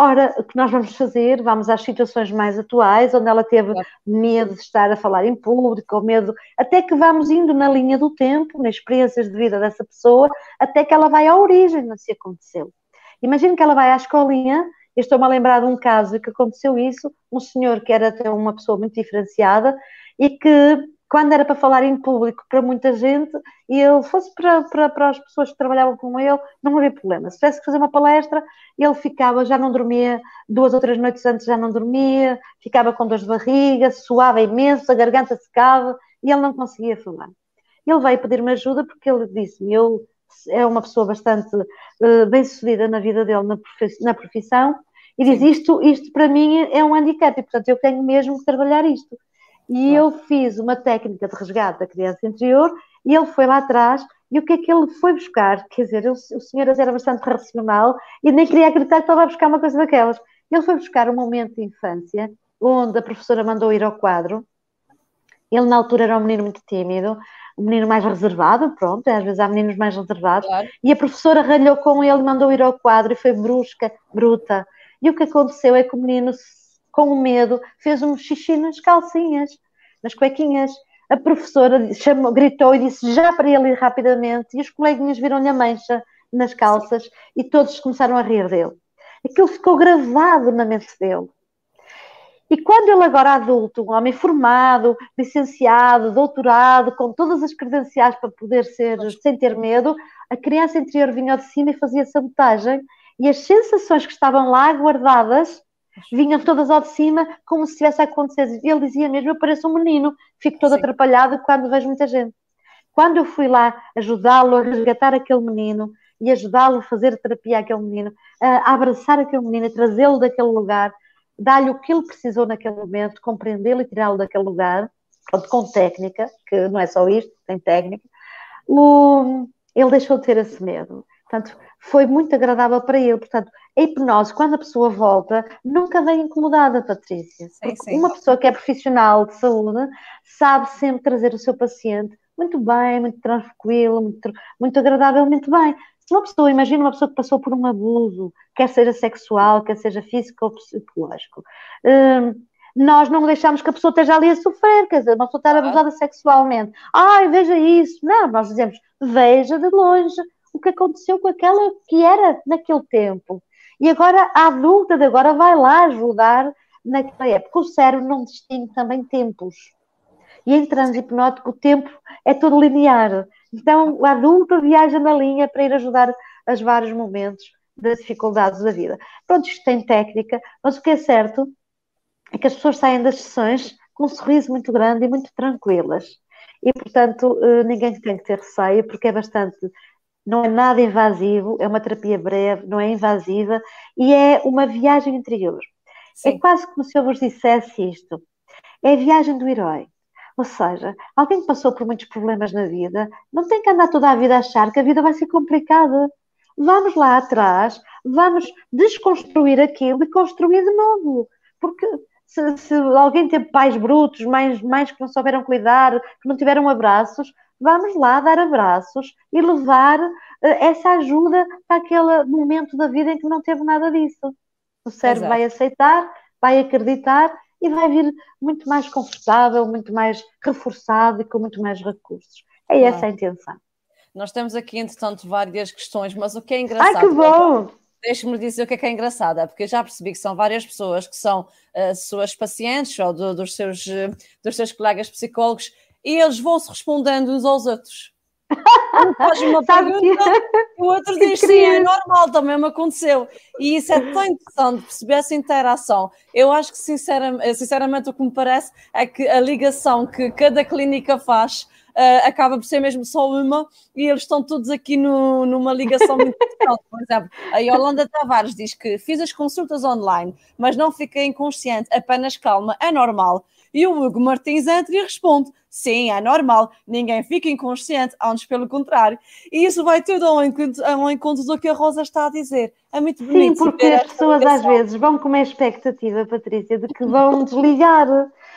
S2: Ora, o que nós vamos fazer? Vamos às situações mais atuais, onde ela teve medo de estar a falar em público, ou medo, até que vamos indo na linha do tempo, nas experiências de vida dessa pessoa, até que ela vai à origem não se aconteceu. Imagina que ela vai à escolinha, eu estou-me a lembrar de um caso que aconteceu isso, um senhor que era até uma pessoa muito diferenciada e que quando era para falar em público para muita gente, e ele fosse para, para, para as pessoas que trabalhavam com ele, não havia problema. Se tivesse que fazer uma palestra, ele ficava, já não dormia, duas ou três noites antes já não dormia, ficava com dor de barriga, suava imenso, a garganta secava, e ele não conseguia falar. Ele veio pedir-me ajuda porque ele disse-me, eu é uma pessoa bastante uh, bem-sucedida na vida dele, na, na profissão, e diz, isto, isto para mim é um handicap, e portanto eu tenho mesmo que trabalhar isto. E eu fiz uma técnica de resgate da criança interior e ele foi lá atrás. E o que é que ele foi buscar? Quer dizer, o, senhor era bastante racional e nem queria acreditar que estava a buscar uma coisa daquelas. Ele foi buscar um momento de infância onde a professora mandou ir ao quadro. Ele, na altura, era um menino muito tímido, um menino mais reservado, pronto, às vezes há meninos mais reservados. Claro. E a professora ralhou com ele, mandou ir ao quadro e foi brusca, bruta. E o que aconteceu é que o menino com medo, fez um xixi nas calcinhas, nas cuequinhas. A professora chamou, gritou e disse já para ele rapidamente, e os coleguinhas viram-lhe a mancha nas calças e todos começaram a rir dele. Aquilo ficou gravado na mente dele. E quando ele agora adulto, um homem formado, licenciado, doutorado, com todas as credenciais para poder ser sem ter medo, a criança interior vinha de cima e fazia sabotagem e as sensações que estavam lá guardadas vinham todas ao de cima, como se tivesse acontecido. Ele dizia mesmo: Eu pareço um menino, fico todo Sim. atrapalhado quando vejo muita gente. Quando eu fui lá ajudá-lo a resgatar aquele menino e ajudá-lo a fazer terapia àquele menino, a abraçar aquele menino, a trazê-lo daquele lugar, dar-lhe o que ele precisou naquele momento, compreendê-lo e tirá-lo daquele lugar, com técnica, que não é só isto, tem técnica, o, ele deixou de ter esse medo. Portanto, foi muito agradável para ele. Portanto, a hipnose, quando a pessoa volta, nunca vem incomodada, Patrícia. Sim, sim. Uma pessoa que é profissional de saúde sabe sempre trazer o seu paciente muito bem, muito tranquilo, muito, muito agradavelmente bem. Se uma pessoa, imagina uma pessoa que passou por um abuso, quer seja sexual, quer seja físico ou psicológico, hum, nós não deixamos que a pessoa esteja ali a sofrer, quer dizer, uma pessoa estar abusada sexualmente. Ai, veja isso. Não, nós dizemos, veja de longe, o que aconteceu com aquela que era naquele tempo. E agora a adulta de agora vai lá ajudar naquela época. O cérebro não distingue também tempos. E em transe hipnótico o tempo é todo linear. Então a adulta viaja na linha para ir ajudar a vários momentos das dificuldades da vida. Pronto, isto tem técnica, mas o que é certo é que as pessoas saem das sessões com um sorriso muito grande e muito tranquilas. E, portanto, eh, ninguém tem que ter receio, porque é bastante não é nada invasivo, é uma terapia breve, não é invasiva e é uma viagem interior. É Sim. É quase como se eu vos dissesse isto: é a viagem do herói. Ou seja, alguém que passou por muitos problemas na vida não tem que andar toda a vida a achar que a vida vai ser complicada. Vamos lá atrás, vamos desconstruir aquilo e construir de novo. Porque se, se alguém teve pais brutos, mães, mães que não souberam cuidar, que não tiveram abraços, vamos lá dar abraços e levar uh, essa ajuda para aquele momento da vida em que não teve nada disso. O cérebro Exato. vai aceitar, vai acreditar e vai vir muito mais confortável, muito mais reforçado e com muito mais recursos. É essa a intenção.
S1: Nós temos aqui, entretanto, várias questões, mas o que é engraçado.
S2: Ai, que bom!
S1: Deixe-me dizer o que é que é engraçado, porque eu já percebi que são várias pessoas que são uh, suas pacientes ou do, dos, seus, uh, dos seus colegas psicólogos e eles vão se respondendo uns aos outros. um faz uma pergunta, que... o outro diz sim, é normal, também me aconteceu. E isso é tão interessante, perceber essa interação. Eu acho que, sinceramente, sinceramente, o que me parece é que a ligação que cada clínica faz uh, acaba por ser mesmo só uma e eles estão todos aqui no, numa ligação muito importante. Por exemplo, a Yolanda Tavares diz que fiz as consultas online, mas não fiquei inconsciente, apenas calma, é normal. E o Hugo Martins entra e responde: sim, é normal, ninguém fica inconsciente, antes pelo contrário. E isso vai tudo ao encontro, ao encontro do que a Rosa está a dizer. É muito bonito.
S2: Sim, porque as pessoas às vezes vão com uma expectativa, Patrícia, de que vão desligar.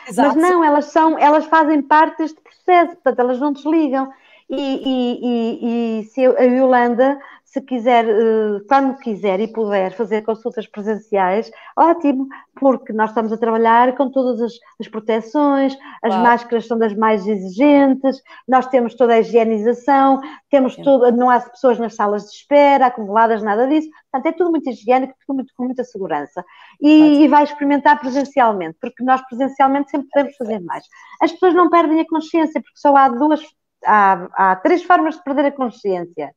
S2: Exato. Mas não, elas são, elas fazem parte deste processo, portanto, elas não desligam. E, e, e, e se a Yolanda, se quiser, eh, quando quiser e puder fazer consultas presenciais, ótimo, porque nós estamos a trabalhar com todas as, as proteções, as claro. máscaras são das mais exigentes, nós temos toda a higienização, temos tudo, não há pessoas nas salas de espera, acumuladas, nada disso, portanto é tudo muito higiênico, tudo muito, com muita segurança. E, e vai experimentar presencialmente, porque nós presencialmente sempre podemos fazer mais. As pessoas não perdem a consciência, porque só há duas, há, há três formas de perder a consciência.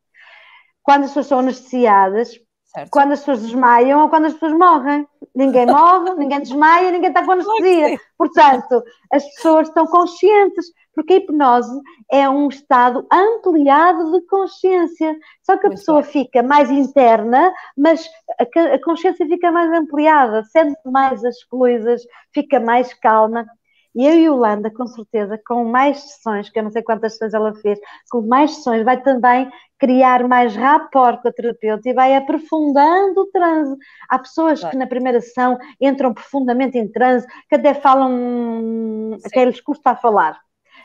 S2: Quando as pessoas são anestesiadas, Certo. Quando as pessoas desmaiam ou quando as pessoas morrem. Ninguém morre, ninguém desmaia, ninguém está com anestesia. Portanto, as pessoas estão conscientes, porque a hipnose é um estado ampliado de consciência. Só que a Muito pessoa bem. fica mais interna, mas a, a consciência fica mais ampliada, sente mais as coisas, fica mais calma. E eu e Yolanda, com certeza, com mais sessões, que eu não sei quantas sessões ela fez, com mais sessões, vai também criar mais rapport com a terapeuta e vai aprofundando o transe. Há pessoas claro. que na primeira sessão entram profundamente em transe, que até falam, sim. até lhes custa a falar,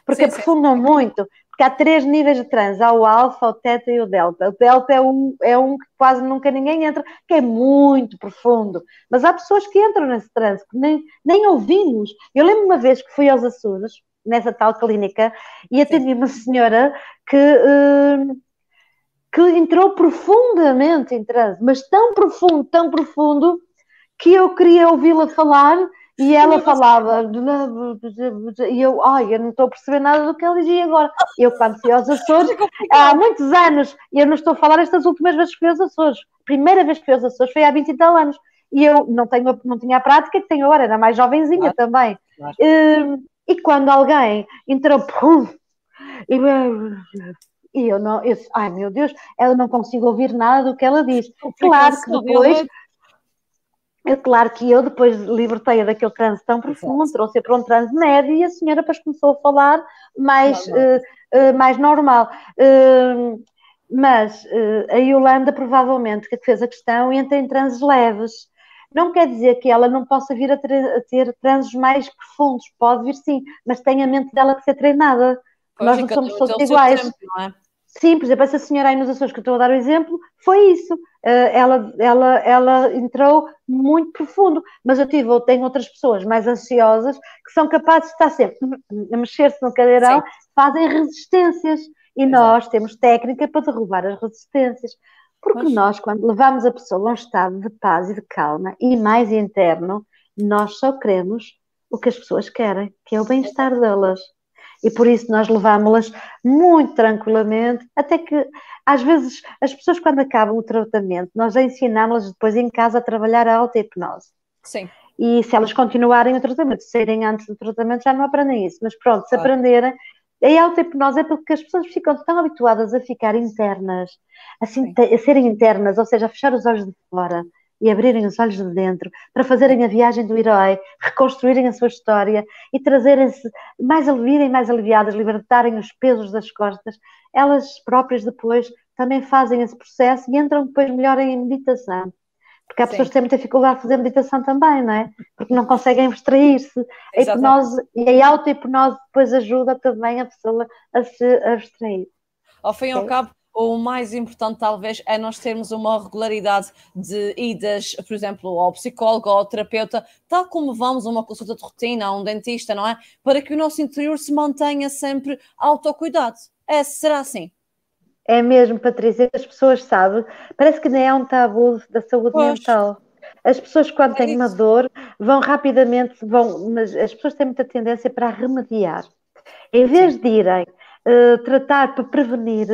S2: porque sim, aprofundam sim. muito, porque há três níveis de transe, há o alfa, o teta e o delta. O delta é um, é um que quase nunca ninguém entra, que é muito profundo, mas há pessoas que entram nesse transe, que nem, nem ouvimos. Eu lembro uma vez que fui aos Açores, nessa tal clínica, e atendi uma senhora que... Uh, que entrou profundamente em transe, mas tão profundo, tão profundo, que eu queria ouvi-la falar e ela falava, e eu, ai, eu não estou a perceber nada do que ela dizia agora. Eu, quando fui aos Açores, há muitos anos, e eu não estou a falar estas últimas vezes que fui aos Açores. Primeira vez que fui aos Açores foi há 20 e tal anos. E eu não, tenho, não tinha a prática que tenho agora, era mais jovenzinha claro. também. Claro. E, e, quando alguém entrou, pum, e, e eu não, eu, ai meu Deus, ela não consigo ouvir nada do que ela diz. Claro que depois é claro que eu depois libertei-a daquele transe tão profundo, trouxe para um transe médio e a senhora depois começou a falar mais normal. Uh, uh, mais normal. Uh, mas a Yolanda provavelmente que fez a questão entra em transes leves. Não quer dizer que ela não possa vir a ter, a ter transes mais profundos, pode vir sim, mas tem a mente dela que ser treinada. Pois Nós não somos todos iguais. Tempo, não é? Sim, por exemplo, essa senhora aí nos Açores que eu estou a dar o exemplo, foi isso. Uh, ela, ela, ela entrou muito profundo, mas eu tive, ou tenho outras pessoas mais ansiosas que são capazes de estar sempre a mexer-se no cadeirão, Sim. fazem resistências. E Exato. nós temos técnica para derrubar as resistências. Porque pois. nós, quando levamos a pessoa a um estado de paz e de calma e mais interno, nós só queremos o que as pessoas querem, que é o bem-estar delas e por isso nós levámos-las muito tranquilamente, até que às vezes as pessoas quando acabam o tratamento, nós ensinámos-las depois em casa a trabalhar a auto-hipnose.
S1: Sim.
S2: E se elas continuarem o tratamento, se saírem antes do tratamento, já não aprendem isso. Mas pronto, se claro. aprenderem, a auto-hipnose é porque as pessoas ficam tão habituadas a ficar internas, assim, a serem internas, ou seja, a fechar os olhos de fora, e abrirem os olhos de dentro para fazerem a viagem do herói, reconstruírem a sua história e trazerem-se mais aliviarem mais aliviadas, libertarem os pesos das costas, elas próprias depois também fazem esse processo e entram depois melhor em meditação. Porque há Sim. pessoas que têm muita dificuldade de fazer meditação também, não é? Porque não conseguem abstrair-se. A hipnose e a auto-hipnose depois ajuda também a pessoa a se abstrair.
S1: Ao fim e ao cabo, o mais importante talvez é nós termos uma regularidade de idas, por exemplo, ao psicólogo ou ao terapeuta, tal como vamos a uma consulta de rotina, a um dentista, não é? Para que o nosso interior se mantenha sempre autocuidado. É, será assim?
S2: É mesmo, Patrícia, as pessoas sabem, parece que nem é um tabu da saúde pois. mental. As pessoas, quando é têm isso. uma dor, vão rapidamente, vão, mas as pessoas têm muita tendência para remediar. Em vez de irem uh, tratar para prevenir,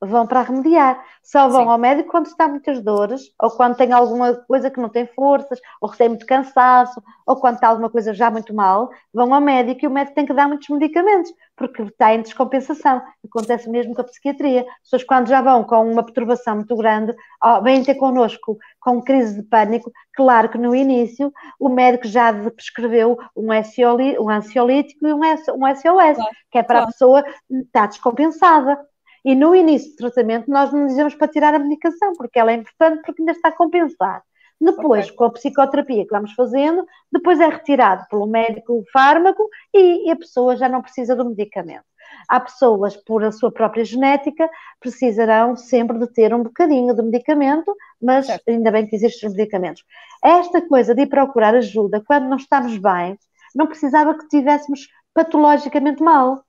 S2: vão para remediar. Só vão Sim. ao médico quando está muitas dores, ou quando tem alguma coisa que não tem forças, ou que tem muito cansaço, ou quando está alguma coisa já muito mal, vão ao médico e o médico tem que dar muitos medicamentos, porque está em descompensação. Acontece mesmo com a psiquiatria. As pessoas, quando já vão com uma perturbação muito grande, vêm ter connosco com crise de pânico, claro que no início o médico já prescreveu um, ansiolítico e um SOS, claro. que é para claro. a pessoa estar descompensada. E no início do tratamento nós não dizemos para tirar a medicação, porque ela é importante porque ainda está a compensar. Depois, okay. com a psicoterapia que vamos fazendo, depois é retirado pelo médico o fármaco e, e, a pessoa já não precisa do medicamento. Há pessoas, por a sua própria genética, precisarão sempre de ter um bocadinho de medicamento, mas certo. ainda bem que existem os medicamentos. Esta coisa de ir procurar ajuda quando não estamos bem, não precisava que tivéssemos patologicamente mal.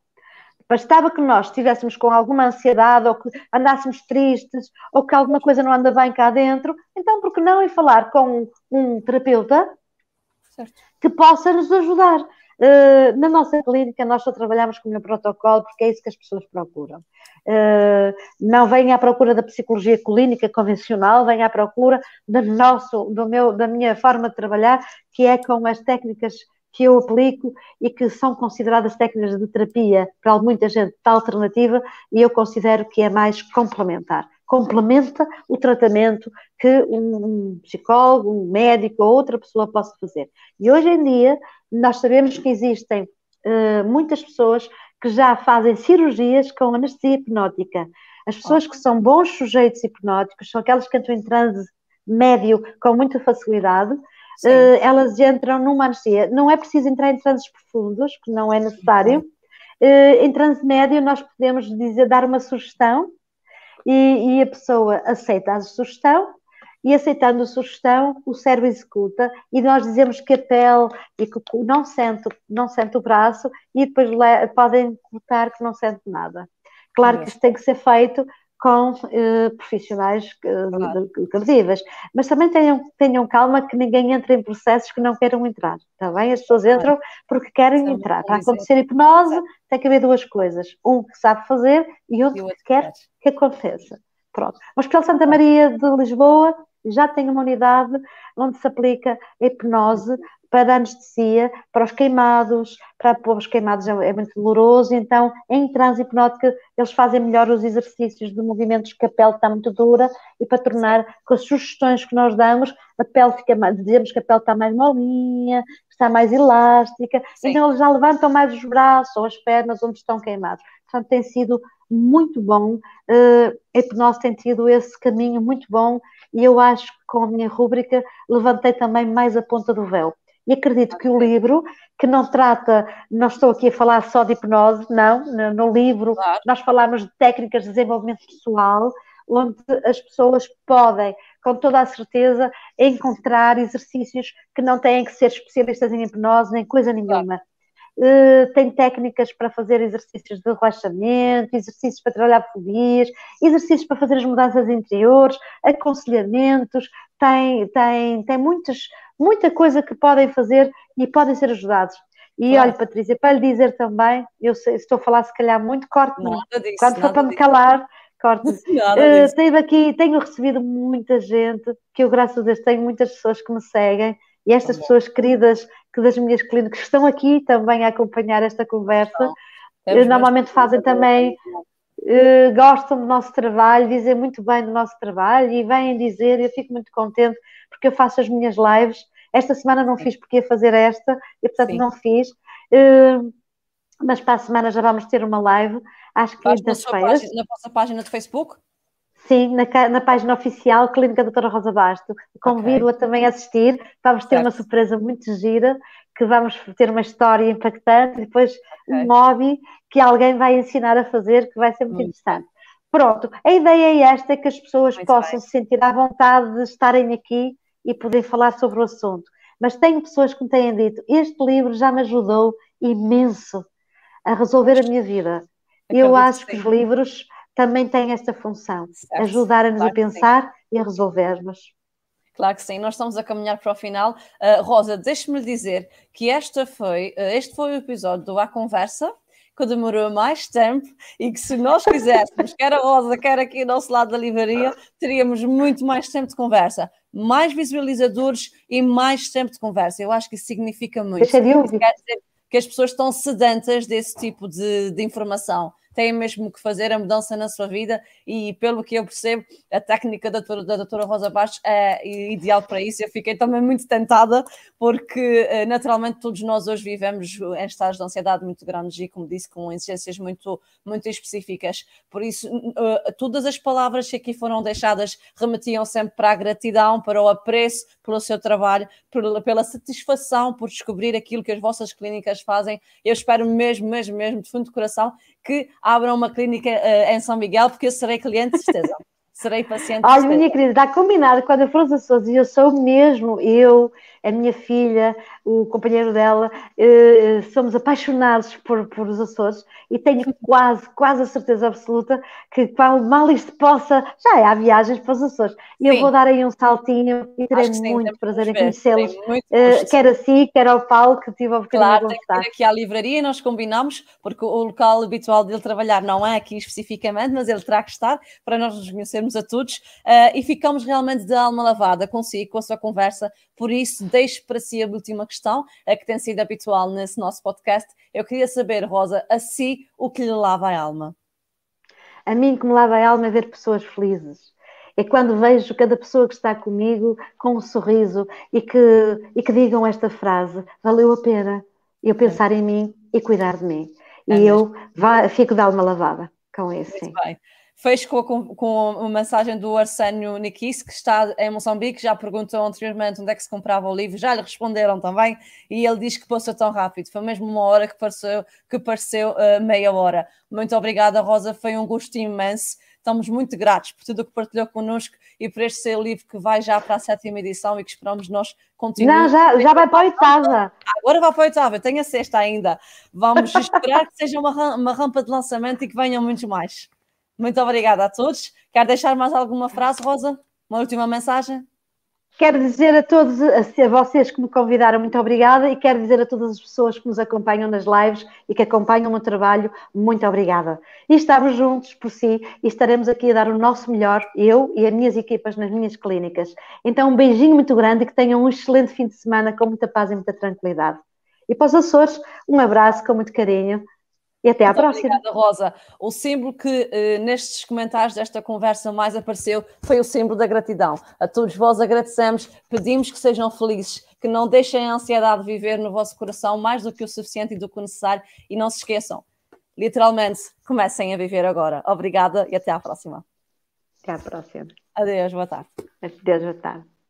S2: Bastava que nós estivéssemos com alguma ansiedade ou que andássemos tristes ou que alguma coisa não anda bem cá dentro, então por que não ir falar com um terapeuta certo. que possa nos ajudar? Uh, na nossa clínica, nós só trabalhamos com o meu protocolo porque é isso que as pessoas procuram. Uh, não vêm à procura da psicologia clínica convencional, vêm à procura do nosso, do meu, da minha forma de trabalhar, que é com as técnicas que eu aplico e que são consideradas técnicas de terapia para muita gente alternativa e eu considero que é mais complementar. Complementa o tratamento que um psicólogo, um médico ou outra pessoa possa fazer. E hoje em dia nós sabemos que existem uh, muitas pessoas que já fazem cirurgias com anestesia hipnótica. As pessoas que são bons sujeitos hipnóticos são aquelas que entram em transe médio com muita facilidade uh, elas entram numa anestesia. Não é preciso entrar em transes profundos, que não é necessário. Uh, em transe médio, nós podemos dizer, dar uma sugestão e, e a pessoa aceita a sugestão e aceitando a sugestão, o cérebro executa e nós dizemos que a pele e que não sente, não sente o braço e depois podem cortar que não sente nada. Claro que isto tem que ser feito com uh, profissionais uh, credíveis. Mas também tenham, tenham calma que ninguém entre em processos que não queiram entrar, está bem? As pessoas entram porque querem Sim, entrar. Para acontecer hipnose, tem que haver duas coisas. Um que sabe fazer e outro, e outro que quer que aconteça. Pronto. O Hospital Santa Maria de Lisboa já tem uma unidade onde se aplica a hipnose para anestesia, para os queimados, para, os queimados é, é, muito doloroso, então em transe hipnótica eles fazem melhor os exercícios de movimentos que a pele está muito dura e para tornar, com as sugestões que nós damos, a pele fica mais, dizemos que a pele está mais molinha, está mais elástica, Sim. então eles já levantam mais os braços ou as pernas onde estão queimados. Portanto, tem sido muito bom, uh, a hipnose tem tido esse caminho muito bom e eu acho que com a minha rúbrica levantei também mais a ponta do véu. E acredito que o livro, que não trata, não estou aqui a falar só de hipnose, não, no, no livro claro. nós falamos de técnicas de desenvolvimento pessoal, onde as pessoas podem, com toda a certeza, encontrar exercícios que não têm que ser especialistas em hipnose nem coisa nenhuma. Claro. Uh, tem técnicas para fazer exercícios de relaxamento, exercícios para trabalhar fobias, exercícios para fazer as mudanças interiores, aconselhamentos, tem, tem, tem muitos, muita coisa que podem fazer e podem ser ajudados. E claro. olha, Patrícia, para lhe dizer também, eu sei, estou a falar se calhar muito, corte-me. Quando for para me calar, corte-me. Uh, tenho aqui, tenho recebido muita gente, que eu, graças a Deus, tenho muitas pessoas que me seguem, e estas pessoas queridas que das minhas clínicas estão aqui também a acompanhar esta conversa. Uh, normalmente fazem também Uh, gostam do nosso trabalho, dizem muito bem do nosso trabalho e vêm dizer, eu fico muito contente porque eu faço as minhas lives. Esta semana não fiz porque ia fazer esta e portanto Sim. não fiz. Uh, mas para a semana já vamos ter uma live, acho que quintas-feiras.
S1: Na vossa página de Facebook?
S2: Sim, na, na, página oficial Clínica Doutora Rosa Basto. Convido-a okay. também a assistir. Vamos ter certo. uma surpresa muito gira, que vamos ter uma história impactante e depois okay. um hobby que alguém vai ensinar a fazer, que vai ser muito, muito interessante. Pronto, a ideia é esta, que as pessoas muito possam bem. se sentir à vontade de estarem aqui e poder falar sobre o assunto. Mas tenho pessoas que me têm dito, este livro já me ajudou imenso a resolver a minha vida. Eu acho que os livros também têm esta função, ajudar-nos claro a pensar e a resolvermos.
S1: Claro que sim, nós estamos a caminhar para o final. Uh, Rosa, deixe-me dizer que esta foi, uh, este foi o episódio do A Conversa, que demorou mais tempo e que se nós quiséssemos, quer a Rosa, quer aqui ao nosso lado da livraria, teríamos muito mais tempo de conversa, mais visualizadores e mais tempo de conversa. Eu acho que isso significa muito. Deixa de ouvir. Quer dizer que as pessoas estão sedentas desse tipo de, de informação têm mesmo que fazer a mudança na sua vida e pelo que eu percebo, a técnica da da doutora Rosa Bastos é ideal para isso. Eu fiquei também muito tentada porque eh, naturalmente todos nós hoje vivemos em estados de ansiedade muito grandes e como disse, com exigências muito, muito específicas. Por isso, eh, todas as palavras que aqui foram deixadas remetiam sempre para a gratidão, para o apreço pelo seu trabalho, pela satisfação por descobrir aquilo que as vossas clínicas fazem. Eu espero mesmo, mesmo, mesmo, de fundo de coração, que abram uma clínica uh, em São Miguel, porque eu serei cliente, de certeza. Serei paciente.
S2: Olha, minha querida, está combinado. Quando eu for aos Açores, e eu sou mesmo, eu, a minha filha, o companheiro dela, eh, somos apaixonados por, por os Açores e tenho quase, quase a certeza absoluta que quando mal isto possa, já é, há viagens para os Açores. E eu vou dar aí um saltinho e terei sim, muito prazer em conhecê-los, uh, quer a si, quer ao Paulo, que tive a oportunidade
S1: claro, de conversar. aqui à livraria e nós combinamos, porque o local habitual dele trabalhar não é aqui especificamente, mas ele terá que estar para nós nos conhecermos a todos uh, e ficamos realmente de alma lavada consigo, com a sua conversa. Por isso, deixo para si a última questão, a que tem sido habitual nesse nosso podcast. Eu queria saber, Rosa, a si, o que lhe lava a alma?
S2: A mim, que me lava a alma é ver pessoas felizes. É quando vejo cada pessoa que está comigo com um sorriso e que, e que digam esta frase: valeu a pena eu pensar é. em mim e cuidar de mim. É e eu vá, fico de alma lavada com isso. Muito bem.
S1: Fecho com, com uma mensagem do Arsénio Nikis, que está em Moçambique, já perguntou anteriormente onde é que se comprava o livro, já lhe responderam também, e ele diz que passou tão rápido, foi mesmo uma hora que pareceu, que pareceu uh, meia hora. Muito obrigada, Rosa, foi um gosto imenso. Estamos muito gratos por tudo o que partilhou connosco e por este seu livro que vai já para a sétima edição e que esperamos nós continuar.
S2: Não, já, já vai para a oitava.
S1: Agora vai para a oitava, eu tenho a sexta ainda. Vamos esperar que seja uma, uma rampa de lançamento e que venham muitos mais. Muito obrigada a todos. Quer deixar mais alguma frase, Rosa? Uma última mensagem?
S2: Quero dizer a todos, a vocês que me convidaram, muito obrigada, e quero dizer a todas as pessoas que nos acompanham nas lives e que acompanham o meu trabalho, muito obrigada. E estamos juntos por si e estaremos aqui a dar o nosso melhor, eu e as minhas equipas nas minhas clínicas. Então, um beijinho muito grande e que tenham um excelente fim de semana com muita paz e muita tranquilidade. E para os Açores, um abraço com muito carinho. E até à próxima.
S1: Obrigada, Rosa. O símbolo que uh, nestes comentários desta conversa mais apareceu foi o símbolo da gratidão. A todos vós agradecemos, pedimos que sejam felizes, que não deixem a ansiedade viver no vosso coração mais do que o suficiente e do que o necessário e não se esqueçam, literalmente, comecem a viver agora. Obrigada e até à próxima.
S2: Até à próxima.
S1: Adeus, boa tarde.
S2: Adeus, boa tarde.